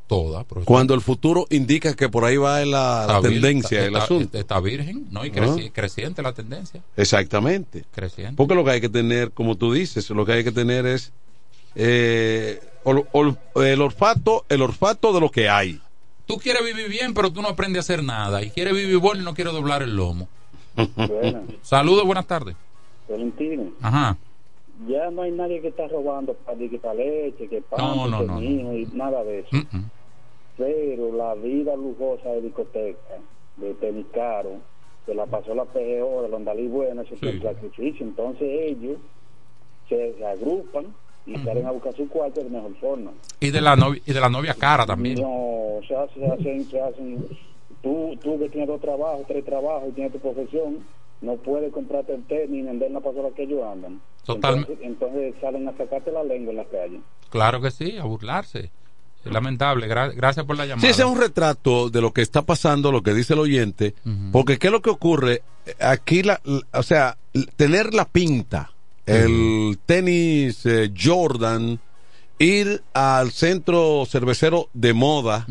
[SPEAKER 35] Toda, profesor.
[SPEAKER 34] Cuando el futuro indica que por ahí va la, la
[SPEAKER 35] Está vir-
[SPEAKER 34] tendencia,
[SPEAKER 35] está-
[SPEAKER 34] el asunto.
[SPEAKER 35] Está virgen, ¿no? Y
[SPEAKER 34] Ah.
[SPEAKER 35] creci- creciente la tendencia.
[SPEAKER 34] Exactamente.
[SPEAKER 35] Creciente.
[SPEAKER 34] Porque lo que hay que tener, como tú dices, lo que hay que tener es eh, ol- ol- el olfato, el olfato de lo que hay.
[SPEAKER 35] Tú quieres vivir bien, pero tú no aprendes a hacer nada. Y quieres vivir bueno y no quieres doblar el lomo.
[SPEAKER 38] Buenas,
[SPEAKER 35] Saludos, buenas tardes.
[SPEAKER 38] Valentino.
[SPEAKER 35] Ajá.
[SPEAKER 38] Ya no hay nadie que está robando para que para leche, que pan,
[SPEAKER 35] No, no, no,
[SPEAKER 38] y nada de eso.
[SPEAKER 35] Mm, mm.
[SPEAKER 38] Pero la vida lujosa de discoteca, de tenis caro, se la pasó la PGO, de Londalí Buena, eso fue un sacrificio. Entonces ellos se, se agrupan y salen a buscar su cuarto de mejor forma.
[SPEAKER 35] Y de la novia, y de la novia cara también.
[SPEAKER 38] No, se, hace- se hacen, se hacen, tú, tú que tienes dos trabajos, tres trabajos y tienes tu profesión, no puedes comprarte el tenis ni vender la pasola que ellos andan.
[SPEAKER 35] Totalmente.
[SPEAKER 38] Entonces, entonces salen a sacarte la lengua en la calle.
[SPEAKER 35] Claro que sí, a burlarse. Es lamentable. Gra- gracias por la llamada.
[SPEAKER 34] Sí, ese es un retrato de lo que está pasando, lo que dice el oyente, porque qué es lo que ocurre aquí, la, la- o sea, tener la pinta, el tenis eh, Jordan, ir al centro cervecero de moda.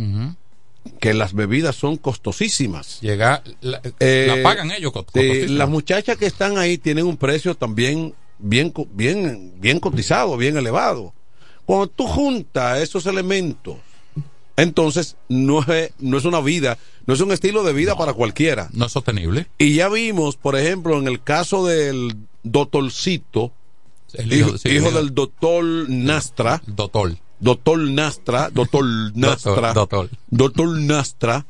[SPEAKER 34] Que las bebidas son costosísimas.
[SPEAKER 35] Llega, la,
[SPEAKER 34] Eh,
[SPEAKER 35] la pagan ellos. costosísimo.
[SPEAKER 34] las muchachas que están ahí tienen un precio también bien, bien, bien cotizado, bien elevado. Cuando tú juntas esos elementos, entonces no es, no es una vida, no es un estilo de vida para cualquiera.
[SPEAKER 35] No es sostenible.
[SPEAKER 34] Y ya vimos, por ejemplo, en el caso del doctorcito,
[SPEAKER 35] El
[SPEAKER 34] hijo,
[SPEAKER 35] hijo- sí,
[SPEAKER 34] hijo
[SPEAKER 35] el hijo-
[SPEAKER 34] del doctor Nastra,
[SPEAKER 35] doctor,
[SPEAKER 34] doctor Nastra, doctor Nastra,
[SPEAKER 35] doctor.
[SPEAKER 34] doctor Nastra,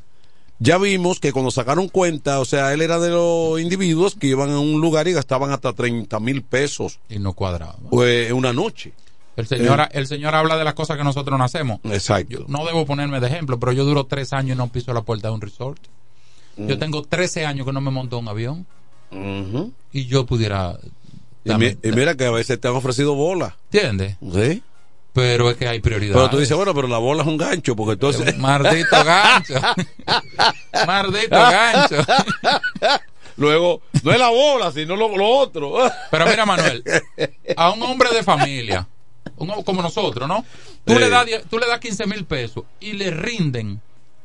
[SPEAKER 34] ya vimos que cuando sacaron cuenta, o sea, él era de los individuos que iban a un lugar y gastaban hasta 30 mil pesos
[SPEAKER 35] Y no cuadraba.
[SPEAKER 34] eh, una noche.
[SPEAKER 35] El señor,
[SPEAKER 34] Eh,
[SPEAKER 35] el señor habla de las cosas que nosotros no hacemos.
[SPEAKER 34] Exacto.
[SPEAKER 35] Yo no debo ponerme de ejemplo, pero yo duro tres años y no piso la puerta de un resort. Yo
[SPEAKER 34] Mm.
[SPEAKER 35] tengo 13 años que no me monto un avión y yo pudiera.
[SPEAKER 34] y, mi- y mira que a veces te han ofrecido bola.
[SPEAKER 35] ¿Entiendes?
[SPEAKER 34] Sí.
[SPEAKER 35] Pero es que hay prioridades.
[SPEAKER 34] Pero tú dices, bueno, pero la bola es un gancho, porque entonces...
[SPEAKER 35] Maldito gancho. Maldito gancho.
[SPEAKER 34] Luego, no es la bola, sino lo, lo otro.
[SPEAKER 35] Pero mira, Manuel, a un hombre de familia, un como nosotros, ¿no? Tú, le das, tú le das 15 mil pesos y le rinden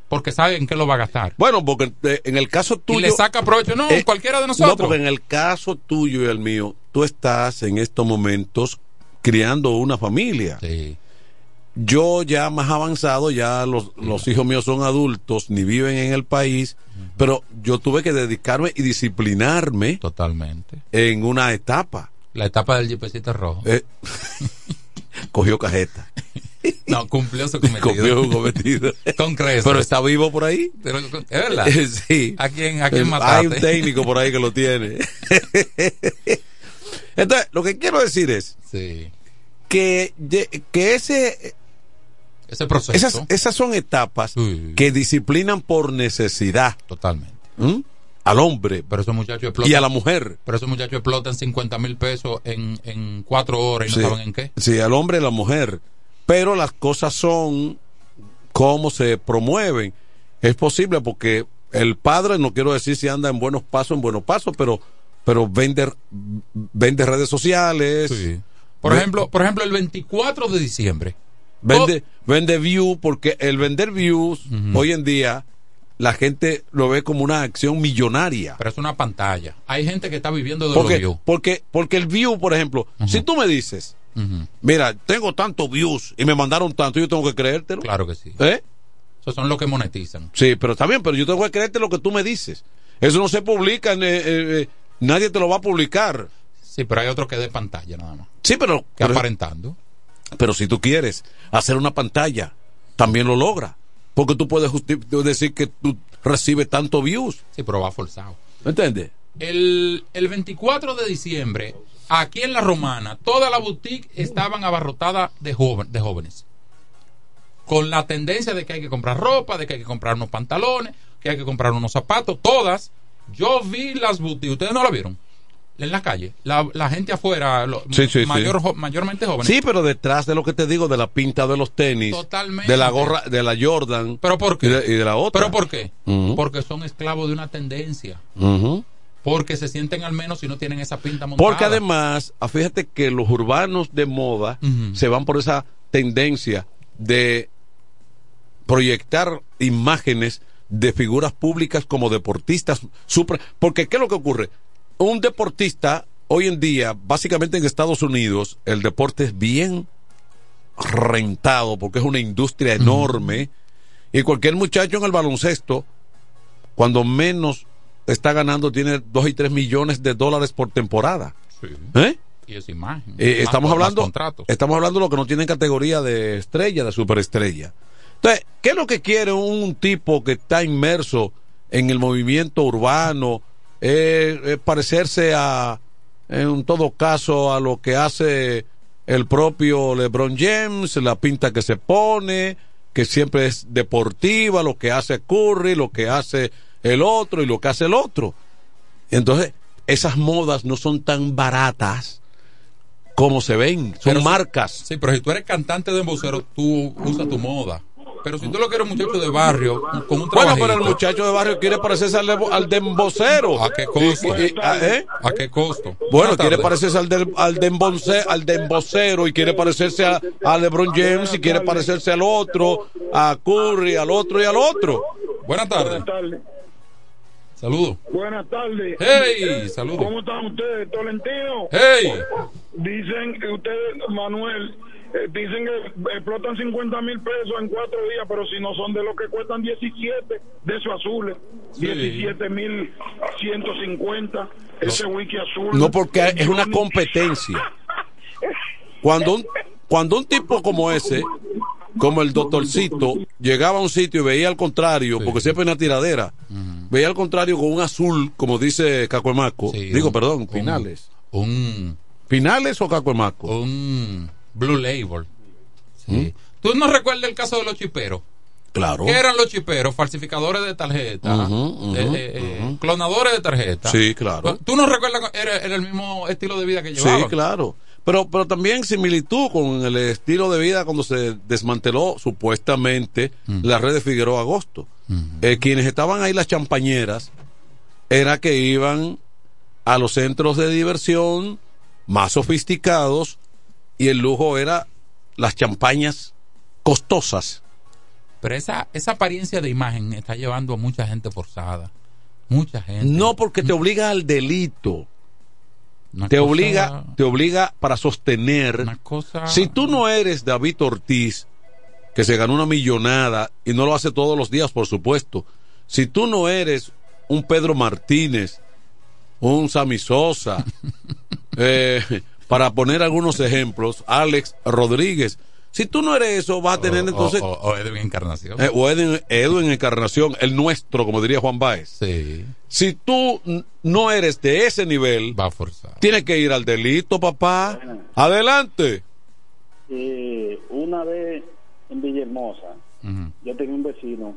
[SPEAKER 35] porque saben que lo va a gastar.
[SPEAKER 34] Bueno, porque eh, en el caso tuyo...
[SPEAKER 35] Y le saca provecho, no,
[SPEAKER 34] Eh,
[SPEAKER 35] cualquiera de
[SPEAKER 34] No,
[SPEAKER 35] nosotros.
[SPEAKER 34] porque en el caso tuyo y el mío, tú estás en estos momentos criando una familia. Yo ya más avanzado, ya los, los hijos míos son adultos, ni viven en el país, pero yo tuve que dedicarme y disciplinarme
[SPEAKER 35] Totalmente.
[SPEAKER 34] en una etapa.
[SPEAKER 35] La etapa del jipecito rojo.
[SPEAKER 34] Eh, cogió cajeta.
[SPEAKER 35] No, cumplió su cometido.
[SPEAKER 34] Cumplió su cometido.
[SPEAKER 35] Con creces.
[SPEAKER 34] Pero está vivo por ahí.
[SPEAKER 35] Pero, ¿Es verdad?
[SPEAKER 34] Sí.
[SPEAKER 35] ¿A quién, a quién
[SPEAKER 34] Hay
[SPEAKER 35] mataste?
[SPEAKER 34] un técnico por ahí que lo tiene. Entonces, lo que quiero decir es
[SPEAKER 35] Sí.
[SPEAKER 34] Que, ese,
[SPEAKER 35] Ese proceso.
[SPEAKER 34] esas, esas son etapas que disciplinan por necesidad
[SPEAKER 35] Totalmente.
[SPEAKER 34] ¿Mm? al hombre
[SPEAKER 35] Pero esos muchachos explotan.
[SPEAKER 34] y a la mujer.
[SPEAKER 35] Pero esos muchachos explotan 50 mil pesos en, en cuatro horas y no
[SPEAKER 34] Sí.
[SPEAKER 35] saben en qué.
[SPEAKER 34] Sí, al hombre y a la mujer. Pero las cosas son cómo se promueven. Es posible porque el padre, no quiero decir si anda en buenos pasos, en buenos pasos, pero, pero vende, vende redes sociales.
[SPEAKER 35] Por ejemplo, por ejemplo, el 24 de diciembre.
[SPEAKER 34] Vende, vende view, porque el vender views, hoy en día, la gente lo ve como una acción millonaria.
[SPEAKER 35] Pero es una pantalla. Hay gente que está viviendo de
[SPEAKER 34] Porque,
[SPEAKER 35] los views.
[SPEAKER 34] porque, porque el view, por ejemplo, si tú me dices, mira, tengo tantos views y me mandaron tanto, yo tengo que creértelo.
[SPEAKER 35] Claro que sí.
[SPEAKER 34] ¿Eh?
[SPEAKER 35] Esos son los que monetizan.
[SPEAKER 34] Sí, pero está bien, pero yo tengo que creerte lo que tú me dices. Eso no se publica, eh, eh, nadie te lo va a publicar.
[SPEAKER 35] Sí, pero hay otro que de pantalla nada más.
[SPEAKER 34] Sí, pero,
[SPEAKER 35] Que
[SPEAKER 34] pero,
[SPEAKER 35] aparentando.
[SPEAKER 34] pero si tú quieres hacer una pantalla, también lo logra. Porque tú puedes decir que tú recibes tanto views.
[SPEAKER 35] Sí, pero va forzado.
[SPEAKER 34] ¿Me entiendes?
[SPEAKER 35] El, el 24 de diciembre Aquí en la Romana, toda la boutique estaban abarrotadas de, joven- de jóvenes. Con la tendencia de que hay que comprar ropa, de que hay que comprar unos pantalones, que hay que comprar unos zapatos, todas. Yo vi las boutiques, ustedes no la vieron, en la calle. La, la gente afuera, lo-
[SPEAKER 34] Sí, sí, sí.
[SPEAKER 35] mayor, jo- mayormente jóvenes.
[SPEAKER 34] Sí, pero detrás de lo que te digo, de la pinta de los tenis,
[SPEAKER 35] Totalmente.
[SPEAKER 34] de la gorra, de la Jordan,
[SPEAKER 35] ¿Pero por qué?
[SPEAKER 34] Y, de, y de la otra.
[SPEAKER 35] ¿Pero por qué? Porque son esclavos de una tendencia. Porque se sienten al menos si no tienen esa pinta montada.
[SPEAKER 34] Porque además, ah, fíjate que los urbanos de moda se van por esa tendencia de proyectar imágenes de figuras públicas como deportistas super porque qué es lo que ocurre un deportista hoy en día básicamente en Estados Unidos el deporte es bien rentado porque es una industria enorme y cualquier muchacho en el baloncesto cuando menos está ganando tiene dos y tres millones de dólares por temporada ¿Eh?
[SPEAKER 35] Y esa imagen.
[SPEAKER 34] Eh,
[SPEAKER 35] Más-
[SPEAKER 34] estamos hablando
[SPEAKER 35] contratos.
[SPEAKER 34] estamos hablando de lo que no tienen categoría de estrella de superestrella entonces qué es lo que quiere un tipo que está inmerso en el movimiento urbano Eh, eh, parecerse a en todo caso a lo que hace el propio LeBron James la pinta que se pone que siempre es deportiva lo que hace Curry lo que hace el otro y lo que hace el otro entonces esas modas no son tan baratas como se ven, son
[SPEAKER 35] Pero
[SPEAKER 34] marcas.
[SPEAKER 35] Sí, pero si tú eres cantante de embocero, tú usas tu moda. Pero si tú lo quieres un muchacho de barrio, con un
[SPEAKER 34] Bueno, pero el muchacho de barrio quiere parecerse al al de embocero.
[SPEAKER 35] ¿A qué costo?
[SPEAKER 34] Y- y- a- ¿eh?
[SPEAKER 35] ¿A qué costo?
[SPEAKER 34] Bueno,
[SPEAKER 35] Buenas
[SPEAKER 34] quiere parecerse al de, al de, embonce- al de embocero y quiere parecerse a, a LeBron James y quiere parecerse al otro, a Curry, al otro y al otro.
[SPEAKER 35] Buenas tardes.
[SPEAKER 39] tardes.
[SPEAKER 35] Saludos.
[SPEAKER 39] Buenas tardes.
[SPEAKER 35] Hey, saludos.
[SPEAKER 39] ¿Cómo están ustedes, Tolentino?
[SPEAKER 35] Hey.
[SPEAKER 39] Dicen que ustedes, Manuel, eh, dicen que explotan 50 mil pesos en cuatro días, pero si no son de lo que cuestan 17 de esos azules,
[SPEAKER 34] Sí.
[SPEAKER 39] 17 mil 150, ese wiki azul.
[SPEAKER 34] No, porque es una competencia. Cuando un, cuando un tipo como ese, como el doctorcito, llegaba a un sitio y veía al contrario, porque siempre hay una tiradera, veía al contrario con un azul, como dice Cacuemaco, digo,
[SPEAKER 35] un-
[SPEAKER 34] perdón,
[SPEAKER 35] un-
[SPEAKER 34] Pinales.
[SPEAKER 35] Un,
[SPEAKER 34] ¿Pinales o Cacuemaco?
[SPEAKER 35] Un Blue Label. Sí. ¿Tú no recuerdas el caso de los chiperos?
[SPEAKER 34] Claro.
[SPEAKER 35] ¿Qué eran los chiperos? Falsificadores de tarjeta,
[SPEAKER 34] Ujú, ujú,
[SPEAKER 35] eh, eh, eh, clonadores de tarjeta.
[SPEAKER 34] Sí, claro.
[SPEAKER 35] ¿Tú no recuerdas era, era el mismo estilo de vida que
[SPEAKER 34] Sí,
[SPEAKER 35] llevaban?
[SPEAKER 34] claro. Pero, pero también similitud con el estilo de vida cuando se desmanteló supuestamente la red de Figueroa Agosto. Eh, quienes estaban ahí, las champañeras, era que iban a los centros de diversión más sofisticados y el lujo era las champañas costosas.
[SPEAKER 35] Pero esa, esa apariencia de imagen está llevando a mucha gente forzada. Mucha gente.
[SPEAKER 34] No porque te obliga al delito.
[SPEAKER 35] Una
[SPEAKER 34] te
[SPEAKER 35] cosa-
[SPEAKER 34] obliga, te obliga para sostener.
[SPEAKER 35] cosa-
[SPEAKER 34] Si tú no eres David Ortiz, que se ganó una millonada y no lo hace todos los días, por supuesto. Si tú no eres un Pedro Martínez, un Sammy Sosa, eh, para poner algunos ejemplos, Alex Rodríguez. Si tú no eres eso, vas a tener
[SPEAKER 35] O-
[SPEAKER 34] entonces.
[SPEAKER 35] O, o Edwin Encarnación.
[SPEAKER 34] Eh, o Edwin, Edwin Encarnación, el nuestro, como diría Juan Baez.
[SPEAKER 35] Sí.
[SPEAKER 34] Si tú no eres de ese nivel,
[SPEAKER 35] va a forzar.
[SPEAKER 34] Tienes que ir al delito, papá. Adelante.
[SPEAKER 38] Eh, una vez en Villahermosa, yo tenía un vecino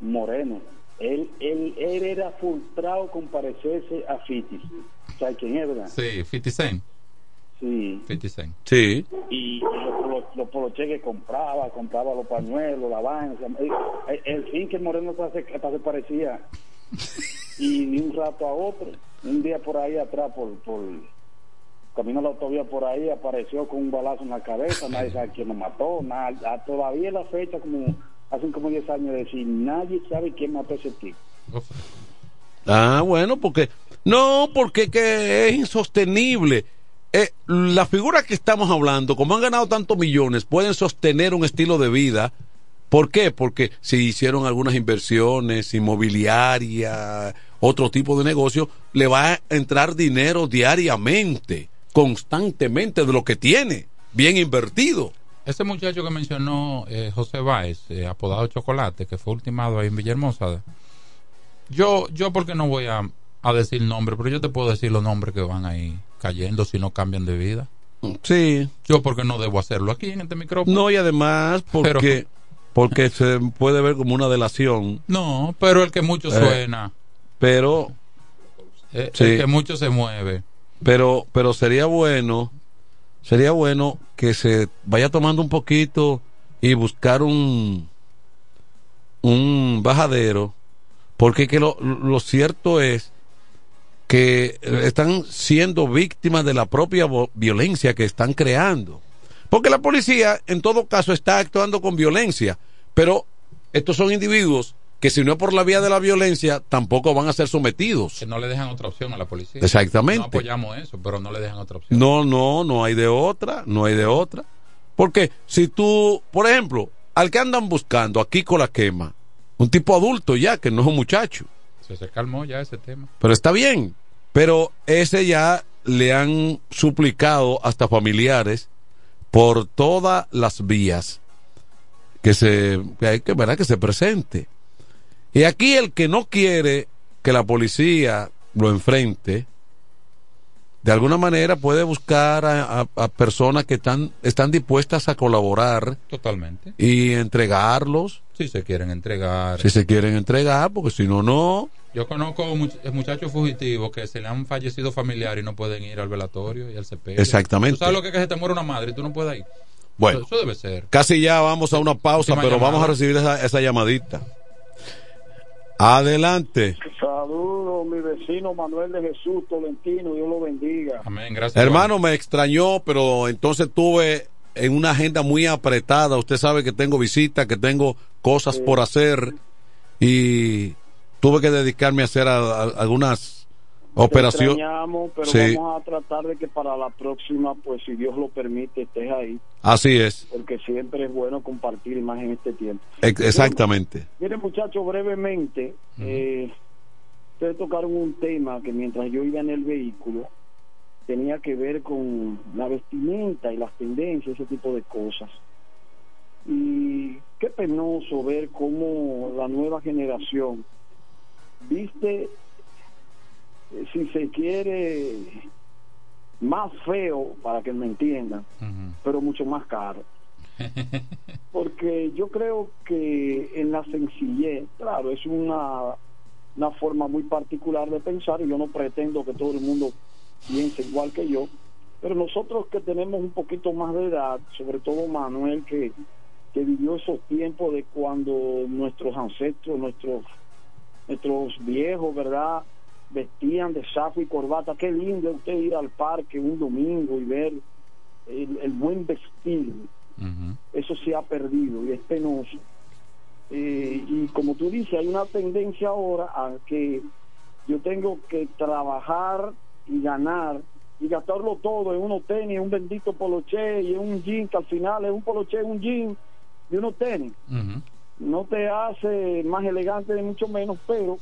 [SPEAKER 38] moreno. Él, él, él era frustrado con parecerse a Fitis. ¿Sabes quién es, verdad?
[SPEAKER 35] Sí, 50 Cent.
[SPEAKER 38] Sí.
[SPEAKER 35] 50 Cent.
[SPEAKER 34] Sí.
[SPEAKER 38] Y los los poloches que compraba, compraba los pañuelos, la vaina. o sea, el, el fin que el moreno hasta se, hasta se parecía. Y de un rato a otro, un día por ahí atrás, por, por camino a la autovía por ahí, apareció con un balazo en la cabeza. Nadie sabe quién lo mató. Nada, todavía la fecha, como hace como 10 años, de decir, nadie sabe quién mató a ese tipo.
[SPEAKER 34] Ah, bueno, porque. No, porque que es insostenible. Eh, las figuras que estamos hablando, como han ganado tantos millones, pueden sostener un estilo de vida. ¿Por qué? Porque si hicieron algunas inversiones inmobiliarias, otro tipo de negocio, le va a entrar dinero diariamente, constantemente de lo que tiene, bien invertido.
[SPEAKER 35] Ese muchacho que mencionó eh, José Báez, eh, apodado Chocolate, que fue ultimado ahí en Villahermosa. Yo, yo porque no voy a, a decir nombres, pero yo te puedo decir los nombres que van ahí cayendo si no cambian de vida.
[SPEAKER 34] Sí.
[SPEAKER 35] Yo porque no debo hacerlo aquí en este micrófono.
[SPEAKER 34] No, y además porque, porque se puede ver como una delación.
[SPEAKER 35] No, pero el que mucho
[SPEAKER 34] Eh,
[SPEAKER 35] suena,
[SPEAKER 34] Pero,
[SPEAKER 35] eh,
[SPEAKER 34] sí.
[SPEAKER 35] el que mucho se mueve.
[SPEAKER 34] pero, pero sería bueno, sería bueno que se vaya tomando un poquito y buscar un, un bajadero, porque que lo, lo cierto es que eh, están siendo víctimas de la propia violencia que están creando. Porque la policía, en todo caso, está actuando con violencia, pero estos son individuos que si no es por la vía de la violencia, tampoco van a ser sometidos.
[SPEAKER 35] Que no le dejan otra opción a la policía.
[SPEAKER 34] Exactamente.
[SPEAKER 35] No apoyamos eso, pero no le dejan otra opción.
[SPEAKER 34] No, no, no hay de otra, no hay de otra. Porque si tú, por ejemplo, al que andan buscando aquí con la quema, un tipo adulto ya, que no es un muchacho,
[SPEAKER 35] Se, se calmó ya ese tema.
[SPEAKER 34] pero está bien, pero ese ya le han suplicado hasta familiares por todas las vías que se que hay que verdad que se presente. Y aquí el que no quiere que la policía lo enfrente, de alguna manera puede buscar a, a- a personas que están, están dispuestas a colaborar
[SPEAKER 35] Totalmente.
[SPEAKER 34] y entregarlos,
[SPEAKER 35] Si se quieren entregar.
[SPEAKER 34] si se quieren entregar, porque si no, no.
[SPEAKER 35] Yo conozco much- muchachos fugitivos que se le han fallecido familiares y no pueden ir al velatorio y al sepelio.
[SPEAKER 34] Exactamente.
[SPEAKER 35] ¿Tú sabes lo que es que se te muere una madre y tú no puedes ir?
[SPEAKER 34] Bueno.
[SPEAKER 35] Eso, eso debe ser.
[SPEAKER 34] Casi ya vamos a una pausa,
[SPEAKER 35] Última
[SPEAKER 34] pero
[SPEAKER 35] llamada.
[SPEAKER 34] vamos a recibir esa, esa llamadita. Adelante.
[SPEAKER 38] Saludos, mi vecino Manuel de Jesús Tolentino, Dios lo bendiga.
[SPEAKER 35] Amén, gracias.
[SPEAKER 34] Hermano, me extrañó, pero entonces tuve en una agenda muy apretada. Usted sabe que tengo visitas, que tengo cosas por hacer y tuve que dedicarme a hacer a- a- algunas operaciones.
[SPEAKER 38] pero
[SPEAKER 34] Sí.
[SPEAKER 38] vamos a tratar de que para la próxima, pues si Dios lo permite, estés ahí,
[SPEAKER 34] Así es,
[SPEAKER 38] porque siempre es bueno compartir más en este tiempo.
[SPEAKER 34] ex- exactamente.
[SPEAKER 38] Miren, muchachos, brevemente, eh, ustedes tocaron un tema que mientras yo iba en el vehículo tenía que ver con la vestimenta y las tendencias, ese tipo de cosas. Y qué penoso ver cómo la nueva generación viste, eh, si se quiere, más feo, para que me entiendan, pero mucho más caro. Porque yo creo que en la sencillez, claro, es una, una forma muy particular de pensar y yo no pretendo que todo el mundo piense igual que yo, pero nosotros que tenemos un poquito más de edad, sobre todo Manuel que, que vivió esos tiempos de cuando nuestros ancestros, nuestros, nuestros viejos, ¿verdad? Vestían de saco y corbata, qué lindo usted ir al parque un domingo y ver el, el buen vestir eso se ha perdido y es penoso. Eh, y como tú dices, hay una tendencia ahora a que yo tengo que trabajar y ganar y gastarlo todo en unos tenis, en un bendito poloche y en un jean que al final es un poloche, un jean y unos tenis. No te hace más elegante ni mucho menos, pero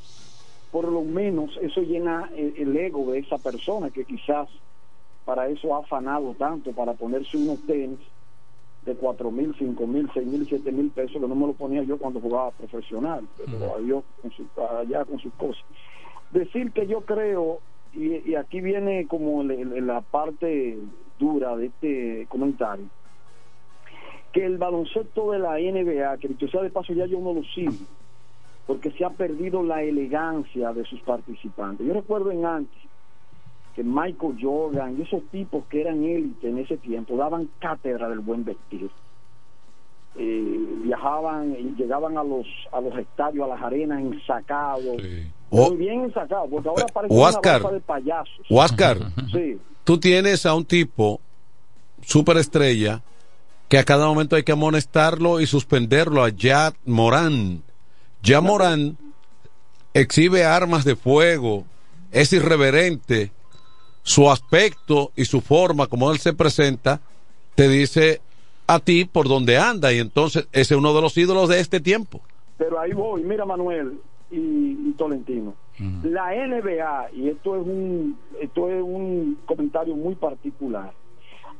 [SPEAKER 38] por lo menos eso llena el, el ego de esa persona que quizás para eso ha afanado tanto, para ponerse unos tenis de cuatro mil, cinco mil, seis mil, siete mil pesos, que no me lo ponía yo cuando jugaba profesional, pero adiós con su, allá con sus cosas. Decir que yo creo, y, y aquí viene como el- el- la parte dura de este comentario, que el baloncesto de la NBA, que dicho sea de paso ya yo no lo sigo, porque se ha perdido la elegancia de sus participantes. Yo recuerdo en antes que Michael Jordan y esos tipos que eran élite en ese tiempo daban cátedra del buen vestir. Eh, viajaban y llegaban a los a los estadios, a las arenas ensacados,
[SPEAKER 34] O-
[SPEAKER 38] muy bien ensacados, porque ahora parece
[SPEAKER 34] o
[SPEAKER 38] una
[SPEAKER 34] Oscar.
[SPEAKER 38] raza de payasos.
[SPEAKER 34] Oscar,
[SPEAKER 38] Sí.
[SPEAKER 34] tú tienes a un tipo superestrella que a cada momento hay que amonestarlo y suspenderlo a Yad Morán. Ya Morán exhibe armas de fuego, es irreverente, su aspecto y su forma como él se presenta te dice a ti por dónde anda y entonces ese es uno de los ídolos de este tiempo.
[SPEAKER 38] Pero ahí voy, mira Manuel y, y Tolentino. La NBA, y esto es un esto es un comentario muy particular,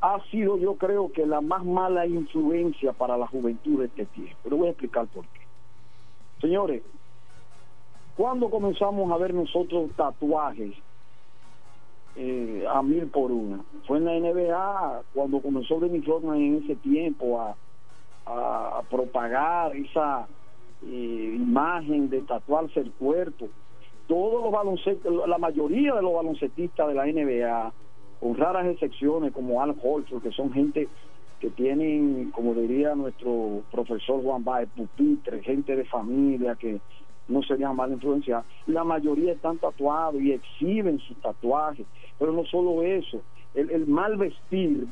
[SPEAKER 38] ha sido yo creo que la más mala influencia para la juventud de este tiempo. Pero voy a explicar por qué. Señores, ¿cuándo comenzamos a ver nosotros tatuajes eh, a mil por una? Fue en la NBA cuando comenzó Dennis Rodman en ese tiempo a, propagar esa eh, imagen de tatuarse el cuerpo. Todos los baloncetistas, la mayoría de los baloncetistas de la NBA, con raras excepciones como Al Horford, que son gente que tienen, como diría nuestro profesor Juan Baez, pupitre, gente de familia que no serían mal influenciados, la mayoría están tatuados y exhiben sus tatuajes, pero no solo eso, el, el mal vestir,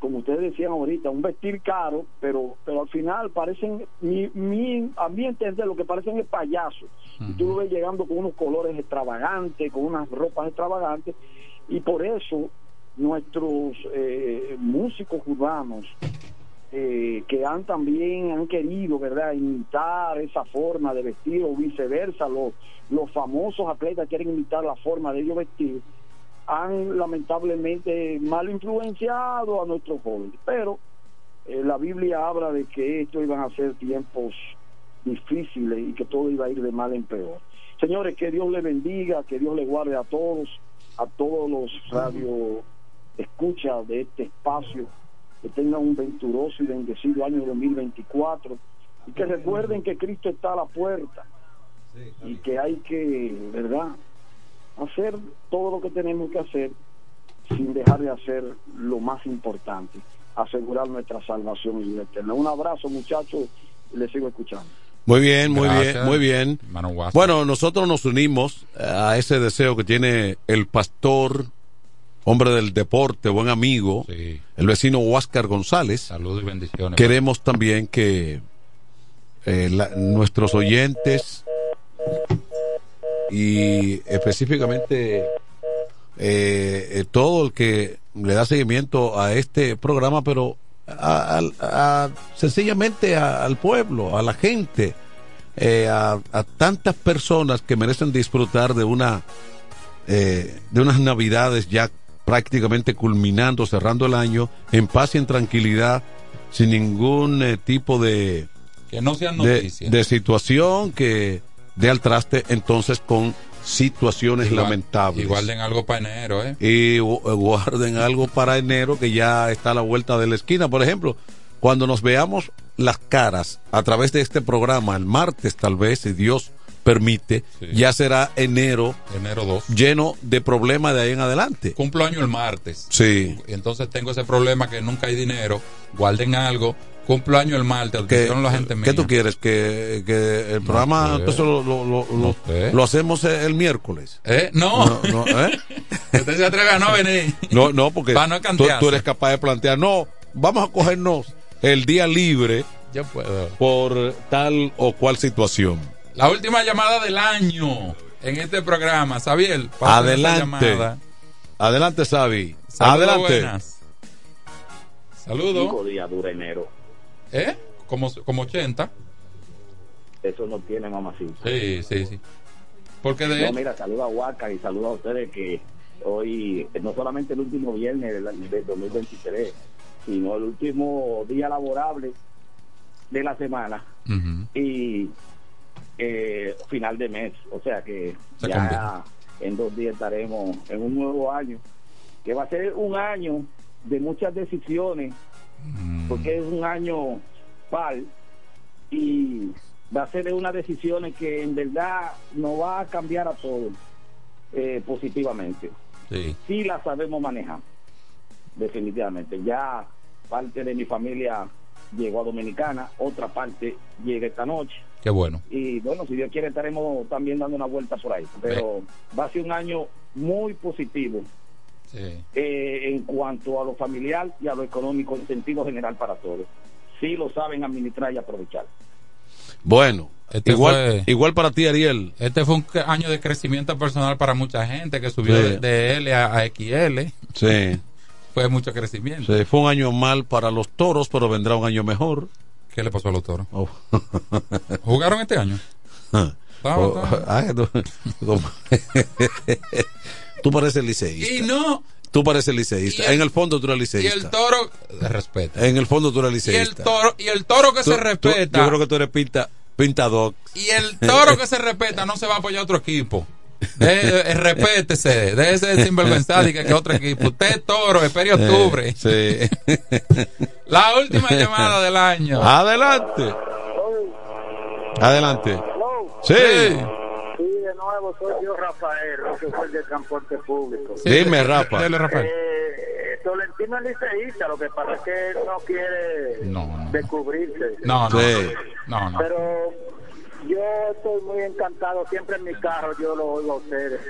[SPEAKER 38] como ustedes decían ahorita, un vestir caro, pero pero al final parecen, mi, mi, a mi entender, lo que parecen es payasos. Y tú lo ves llegando con unos colores extravagantes, con unas ropas extravagantes, y por eso nuestros eh, músicos urbanos eh, que han también han querido verdad imitar esa forma de vestir o viceversa los los famosos atletas quieren imitar la forma de ellos vestir han lamentablemente mal influenciado a nuestros jóvenes. Pero eh, la Biblia habla de que esto iban a ser tiempos difíciles y que todo iba a ir de mal en peor. Señores que Dios les bendiga que Dios les guarde a todos a todos los radio escucha de este espacio, que tengan un venturoso y bendecido año 2024 y que recuerden que Cristo está a la puerta y que hay que, ¿verdad?, hacer todo lo que tenemos que hacer sin dejar de hacer lo más importante, asegurar nuestra salvación y vida eterna. Un abrazo, muchachos, y les sigo escuchando.
[SPEAKER 34] Muy bien, muy
[SPEAKER 35] Gracias,
[SPEAKER 34] bien, muy bien. Bueno, nosotros nos unimos a ese deseo que tiene el pastor, hombre del deporte, buen amigo, el vecino Huáscar González.
[SPEAKER 35] Saludos y bendiciones.
[SPEAKER 34] Queremos también que eh, la- nuestros oyentes y específicamente eh, eh, todo el que le da seguimiento a este programa, pero a- sencillamente al pueblo, a la gente, eh, a, tantas personas que merecen disfrutar de una eh, de unas navidades ya prácticamente culminando, cerrando el año, en paz y en tranquilidad, sin ningún eh, tipo de,
[SPEAKER 35] Que no sean
[SPEAKER 34] de,
[SPEAKER 35] noticias.
[SPEAKER 34] de situación que dé al traste entonces con situaciones
[SPEAKER 35] Igual-
[SPEAKER 34] lamentables.
[SPEAKER 35] Y guarden algo para enero, ¿eh?
[SPEAKER 34] Y gu- guarden algo para enero que ya está a la vuelta de la esquina. Por ejemplo, cuando nos veamos las caras a través de este programa, el martes tal vez, si Dios permite, ya será enero,
[SPEAKER 35] Enero 2.
[SPEAKER 34] lleno de problemas de ahí en adelante.
[SPEAKER 35] Cumplo año el martes.
[SPEAKER 34] Sí.
[SPEAKER 35] Entonces tengo ese problema que nunca hay dinero. Guarden algo. Cumplo año el martes.
[SPEAKER 34] ¿Qué,
[SPEAKER 35] atención a la gente mía.
[SPEAKER 34] ¿Qué tú quieres? ¿Que, que el programa
[SPEAKER 35] sé.
[SPEAKER 34] entonces lo, lo, lo, lo-
[SPEAKER 35] sé.
[SPEAKER 34] lo hacemos el miércoles?
[SPEAKER 35] ¿Eh? No.
[SPEAKER 34] No, no, ¿eh?
[SPEAKER 35] Usted se atreve a no venir.
[SPEAKER 34] No, no, porque
[SPEAKER 35] no
[SPEAKER 34] tú, eres capaz de plantear, no, vamos a cogernos el día libre
[SPEAKER 35] Yo puedo.
[SPEAKER 34] por tal o cual situación.
[SPEAKER 35] La última llamada del año en este programa. Sabiel,
[SPEAKER 34] Adelante.
[SPEAKER 35] llamada.
[SPEAKER 34] Adelante, Sabi.
[SPEAKER 35] Saludos,
[SPEAKER 34] Adelante.
[SPEAKER 35] buenas. Saludos.
[SPEAKER 40] Cinco días dura enero.
[SPEAKER 35] ¿Eh? Como, como 80.
[SPEAKER 40] Eso no tiene mamacita.
[SPEAKER 35] Sí, sí, sí. Porque de
[SPEAKER 40] No, mira, saludo a Huaca y saludo a ustedes que hoy, no solamente el último viernes del, del 2023, sino el último día laborable de la semana y eh, final de mes. O sea que
[SPEAKER 35] Se
[SPEAKER 40] ya
[SPEAKER 35] combina.
[SPEAKER 40] en dos días estaremos en un nuevo año, que va a ser un año de muchas decisiones,
[SPEAKER 35] Mm.
[SPEAKER 40] porque es un año par y va a ser unas decisiones que en verdad nos va a cambiar a todos eh, positivamente.
[SPEAKER 35] Sí.
[SPEAKER 40] Sí la sabemos manejar, definitivamente. Ya parte de mi familia llegó a Dominicana, otra parte llega esta noche.
[SPEAKER 35] Qué bueno.
[SPEAKER 40] Y bueno, si Dios quiere, estaremos también dando una vuelta por ahí. Pero va a ser un año muy positivo
[SPEAKER 35] Sí.
[SPEAKER 40] eh, en cuanto a lo familiar y a lo económico en sentido general para todos. Sí lo saben administrar y aprovechar.
[SPEAKER 34] Bueno,
[SPEAKER 35] Este
[SPEAKER 34] igual,
[SPEAKER 35] fue-
[SPEAKER 34] igual para ti, Ariel.
[SPEAKER 35] Este fue un año de crecimiento personal para mucha gente que subió
[SPEAKER 34] Sí.
[SPEAKER 35] de, de L a, a XL.
[SPEAKER 34] Sí.
[SPEAKER 35] Fue mucho crecimiento.
[SPEAKER 34] Sí, fue un año mal para los toros, pero vendrá un año mejor.
[SPEAKER 35] ¿Qué le pasó a los toros?
[SPEAKER 34] Oh.
[SPEAKER 35] ¿Jugaron este año? Estaba-
[SPEAKER 34] Oh, ay, tú pareces liceísta.
[SPEAKER 35] Y no.
[SPEAKER 34] Tú pareces liceísta.
[SPEAKER 35] Y el-
[SPEAKER 34] en el fondo tú eres
[SPEAKER 35] Y
[SPEAKER 34] liceísta.
[SPEAKER 35] el toro, de respeto.
[SPEAKER 34] En el fondo tú eres
[SPEAKER 35] Y el
[SPEAKER 34] liceísta.
[SPEAKER 35] toro, y el toro que
[SPEAKER 34] Tú-
[SPEAKER 35] se
[SPEAKER 34] tú-
[SPEAKER 35] respeta.
[SPEAKER 34] yo creo que tú eres pinta, Pintador.
[SPEAKER 35] Y el toro que se respeta no se va a apoyar a otro equipo. De, eh, respétese, déjese de sinvergüenza y que, que otro equipo. Usted es toro, espere octubre.
[SPEAKER 34] Sí.
[SPEAKER 35] La última llamada del año.
[SPEAKER 34] Adelante. Adelante. Sí.
[SPEAKER 37] Sí, de nuevo, soy yo, Rafael, que fue el de transporte público.
[SPEAKER 34] Dime, Rafa.
[SPEAKER 35] Dale, Rafael.
[SPEAKER 37] Eh, Tolentino es liceísta, lo que pasa es que él no quiere descubrirse.
[SPEAKER 35] No, no.
[SPEAKER 34] Sí.
[SPEAKER 35] No, no.
[SPEAKER 37] Pero yo estoy muy encantado, siempre en mi carro yo lo oigo a ustedes,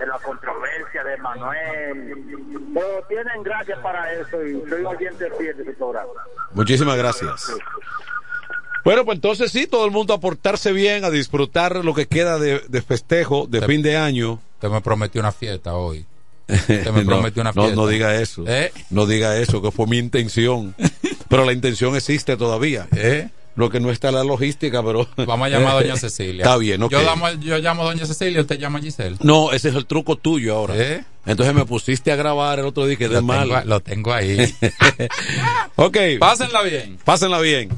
[SPEAKER 37] en la controversia de Manuel. Pero tienen gracias para eso y soy oyente fiel de su programa.
[SPEAKER 34] Muchísimas gracias. Bueno, pues entonces sí, todo el mundo a portarse bien, a disfrutar lo que queda de, de festejo, de fin de año.
[SPEAKER 35] Usted me prometió una fiesta hoy. Usted me
[SPEAKER 34] no,
[SPEAKER 35] prometió una
[SPEAKER 34] no,
[SPEAKER 35] fiesta.
[SPEAKER 34] no diga eso.
[SPEAKER 35] ¿Eh?
[SPEAKER 34] No diga eso, que fue mi intención. pero la intención existe todavía.
[SPEAKER 35] ¿Eh?
[SPEAKER 34] Lo que no está en la logística, pero.
[SPEAKER 35] Vamos a llamar a doña Cecilia.
[SPEAKER 34] Está bien, ok.
[SPEAKER 35] Yo, llamo- yo llamo a doña Cecilia, usted llama a Giselle.
[SPEAKER 34] No, ese es el truco tuyo ahora.
[SPEAKER 35] ¿Eh?
[SPEAKER 34] Entonces me pusiste a grabar el otro día que de mal.
[SPEAKER 35] lo tengo ahí.
[SPEAKER 34] ok.
[SPEAKER 35] Pásenla bien.
[SPEAKER 34] Pásenla bien.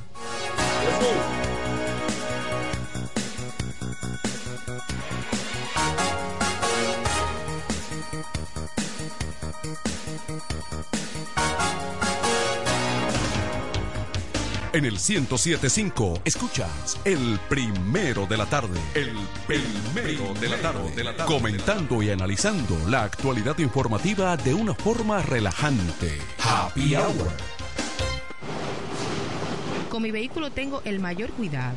[SPEAKER 1] En el 1075 escuchas el primero de la tarde. El primero de la tarde. Comentando y analizando la actualidad informativa de una forma relajante. Happy Hour.
[SPEAKER 41] Con mi vehículo tengo el mayor cuidado.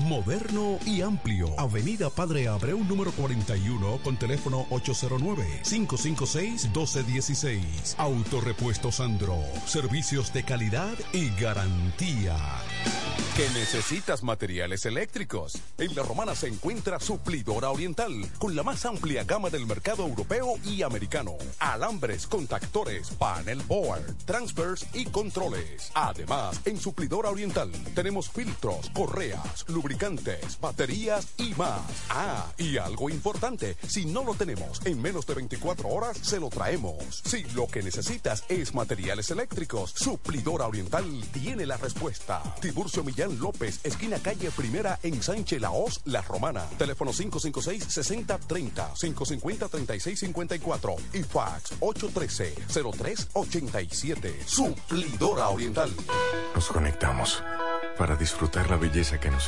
[SPEAKER 1] Moderno y amplio. Avenida Padre Abreu número 41 con teléfono 809-556-1216. Autorepuesto Sandro. Servicios de calidad y garantía.
[SPEAKER 42] que necesitas materiales eléctricos. En La Romana se encuentra Suplidora Oriental, con la más amplia gama del mercado europeo y americano. Alambres, contactores, panel board, transfers y controles. Además, en Suplidora Oriental tenemos filtros, correas, lubricantes, baterías y más. Ah, y algo importante, si no lo tenemos en menos de 24 horas, se lo traemos. Si lo que necesitas es materiales eléctricos, Suplidora Oriental tiene la respuesta. Tiburcio Millán López, esquina calle Primera en Sánchez Laos, La Romana. Teléfono 556-6030, 550-3654 y fax 813-0387. Suplidora Oriental.
[SPEAKER 43] Nos conectamos para disfrutar la belleza que nos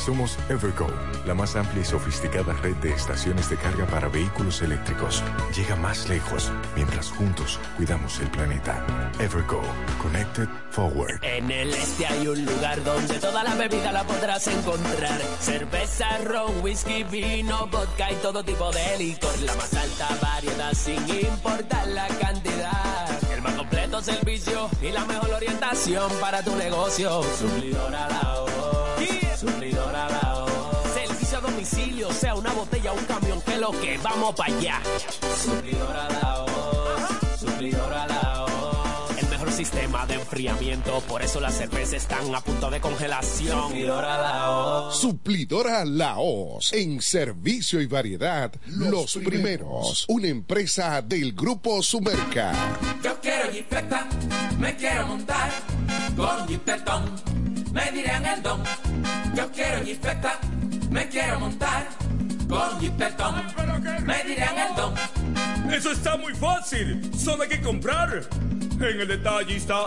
[SPEAKER 43] Somos Evergo, la más amplia y sofisticada red de estaciones de carga para vehículos eléctricos. Llega más lejos mientras juntos cuidamos el planeta. Evergo, Connected Forward.
[SPEAKER 44] En el este hay un lugar donde toda la bebida la podrás encontrar. Cerveza, ron, whisky, vino, vodka y todo tipo de licor. La más alta variedad sin importar la cantidad. El más completo servicio y la mejor orientación para tu negocio. Suplidora la Suplidora domicilio, sea una botella o un camión, que lo que vamos para allá. Suplidora la Suplidora la El mejor sistema de enfriamiento, por eso las cervezas están a punto de congelación. Suplidora la
[SPEAKER 45] Suplidora Laos, en servicio y variedad, los, primeros. Una empresa del Grupo Sumerca.
[SPEAKER 11] Yo quiero jipeta, me quiero montar con jipetón. Me dirán el don. Yo quiero jipeta, me quiero montar con jipetón. Me dirán el don.
[SPEAKER 46] Eso está muy fácil. Solo hay que comprar. En el detallista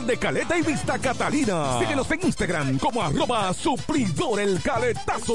[SPEAKER 14] de Caleta y Vista Catalina. Síguenos en Instagram como arroba suplidor el caletazo.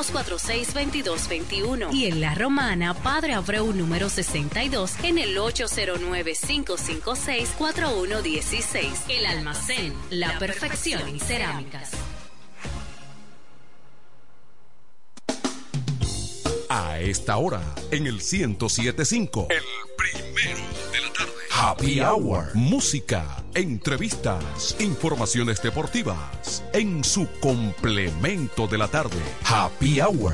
[SPEAKER 47] 809-246-2221. Y en La Romana, Padre Abreu número 62 en el 809-556-4116. El almacén, la perfección en cerámicas.
[SPEAKER 1] A esta hora, en el 1075. El primero. Happy Hour. Música, entrevistas, informaciones deportivas. En su complemento de la tarde. Happy Hour.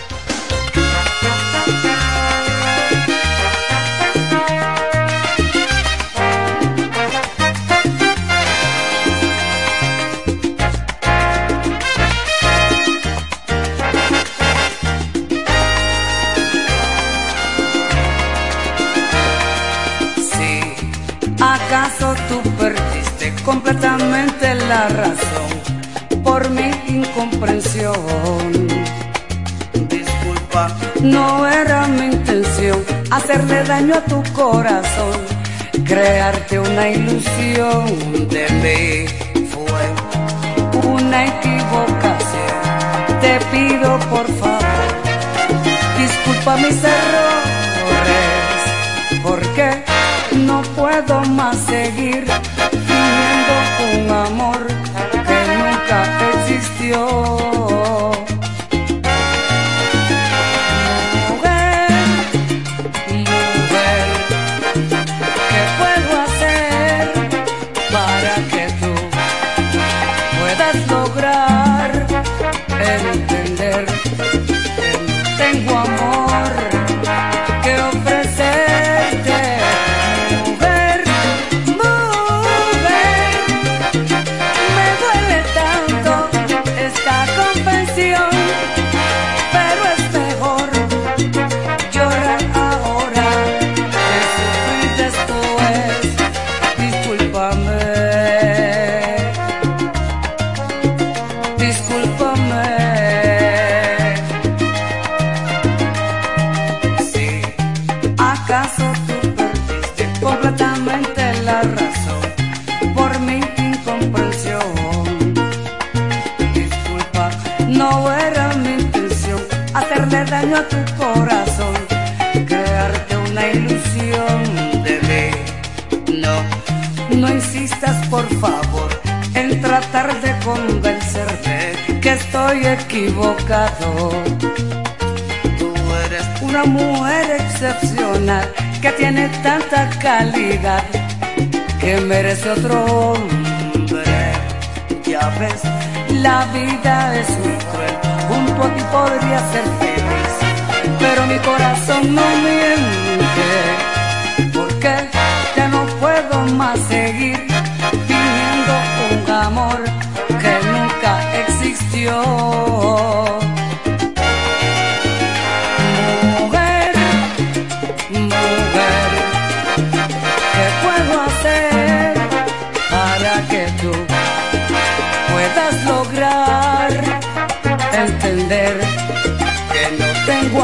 [SPEAKER 48] a tu corazón, crearte una ilusión de mí fue una equivocación. Te pido por favor, disculpa mis errores, porque no puedo más Tú eres una mujer excepcional que tiene tanta calidad que merece otro hombre. Ya ves, la vida es muy cruel, un ti podría ser feliz, pero mi corazón no miente, porque ya no puedo más seguir fingiendo un amor que nunca existió. Entender que no tengo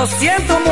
[SPEAKER 48] Lo siento, mujer.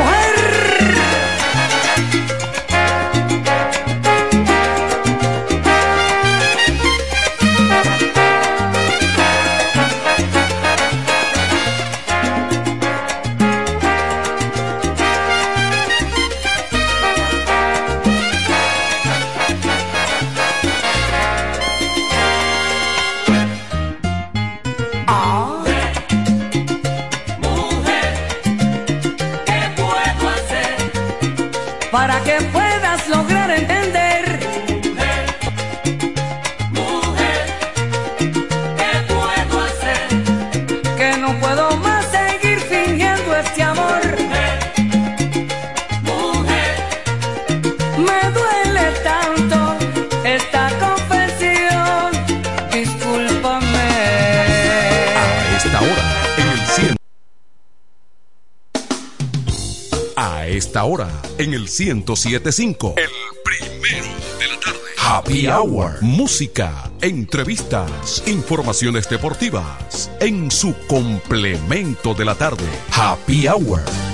[SPEAKER 1] 1075. El primero de la tarde. Happy Hour. Música, entrevistas, informaciones deportivas. En su complemento de la tarde. Happy Hour.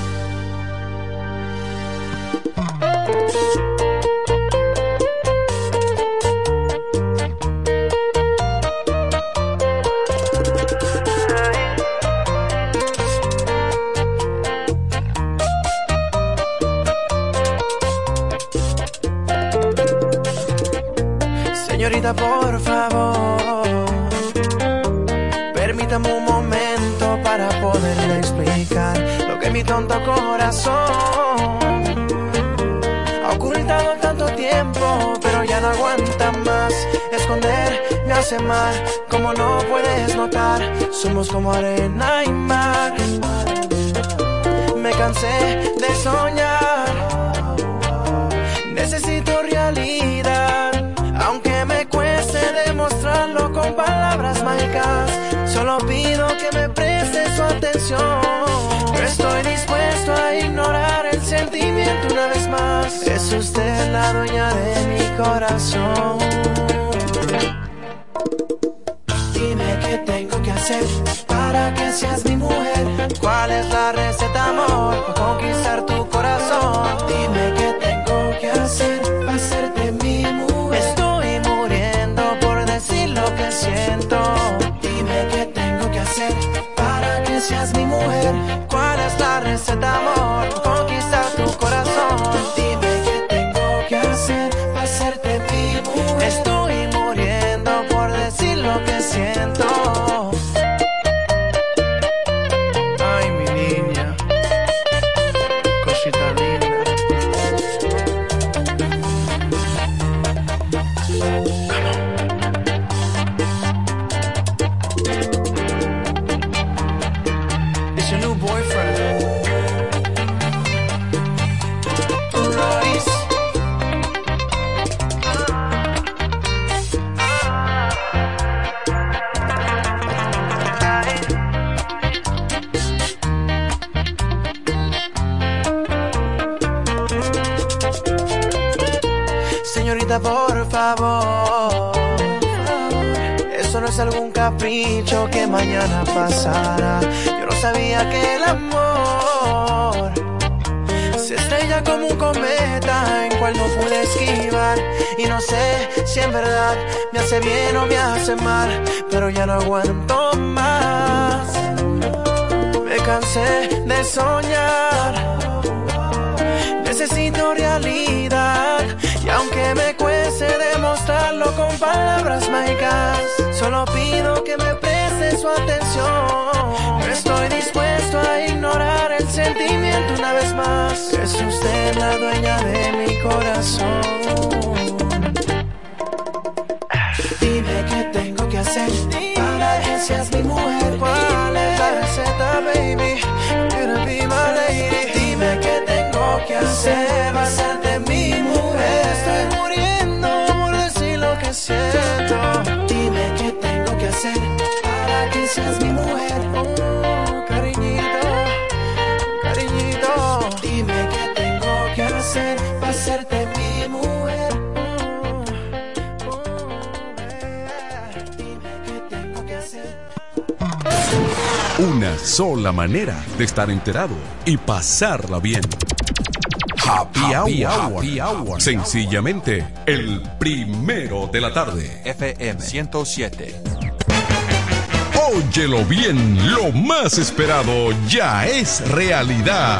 [SPEAKER 49] Como arena y mar. Me cansé de soñar, necesito realidad. Aunque me cueste demostrarlo con palabras mágicas, solo pido que me preste su atención. No estoy dispuesto a ignorar el sentimiento una vez más. Es usted la dueña de mi corazón. Como un cometa en cual no pude esquivar. Y no sé si en verdad me hace bien o me hace mal, pero ya no aguanto más. Me cansé de soñar. Necesito realidad. Y aunque me cueste demostrarlo con palabras mágicas, solo pido que me preste su atención. No estoy dispuesto a ignorar el sentimiento una vez más. Es usted la dueña de mi corazón. Dime qué tengo que hacer para que seas mi mujer. ¿Cuál es la receta, baby? You're be my lady. Dime qué tengo que hacer para hacerte mi mujer. Estoy muriendo por decir lo que siento. Dime qué tengo que hacer para que seas mi mujer.
[SPEAKER 1] Una sola manera de estar enterado y pasarla bien. Happy, hour. Happy Hour. Sencillamente, el primero de la tarde.
[SPEAKER 50] FM 107.
[SPEAKER 1] Óyelo bien, lo más esperado ya es realidad.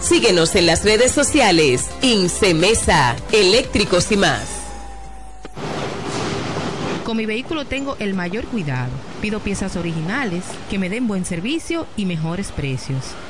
[SPEAKER 51] Síguenos en las redes sociales. Incemesa, eléctricos y más.
[SPEAKER 52] Con mi vehículo tengo el mayor cuidado. Pido piezas originales que me den buen servicio y mejores precios.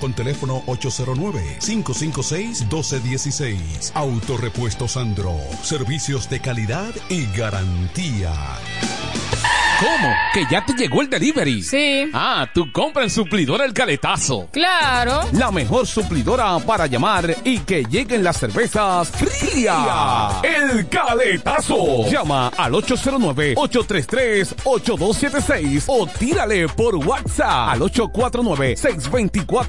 [SPEAKER 1] con teléfono 809-556-1216. Autorepuesto Sandro. Servicios de calidad y garantía.
[SPEAKER 14] ¿Cómo? ¿Que ya te llegó el delivery?
[SPEAKER 48] Sí.
[SPEAKER 14] Ah, tú compra en suplidora el caletazo.
[SPEAKER 48] Claro.
[SPEAKER 14] La mejor suplidora para llamar y que lleguen las cervezas fría. El caletazo. Llama al 809-833-8276 o tírale por WhatsApp al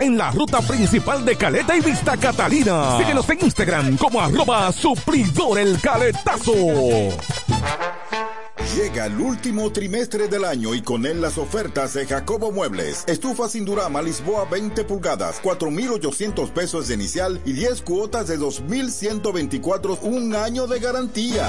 [SPEAKER 14] en la ruta principal de Caleta y Vista Catalina. Síguenos en Instagram como arroba el caletazo.
[SPEAKER 53] Llega el último trimestre del año y con él las ofertas de Jacobo Muebles. Estufa sin Durama Lisboa 20 pulgadas, 4,800 pesos de inicial y 10 cuotas de 2,124, un año de garantía.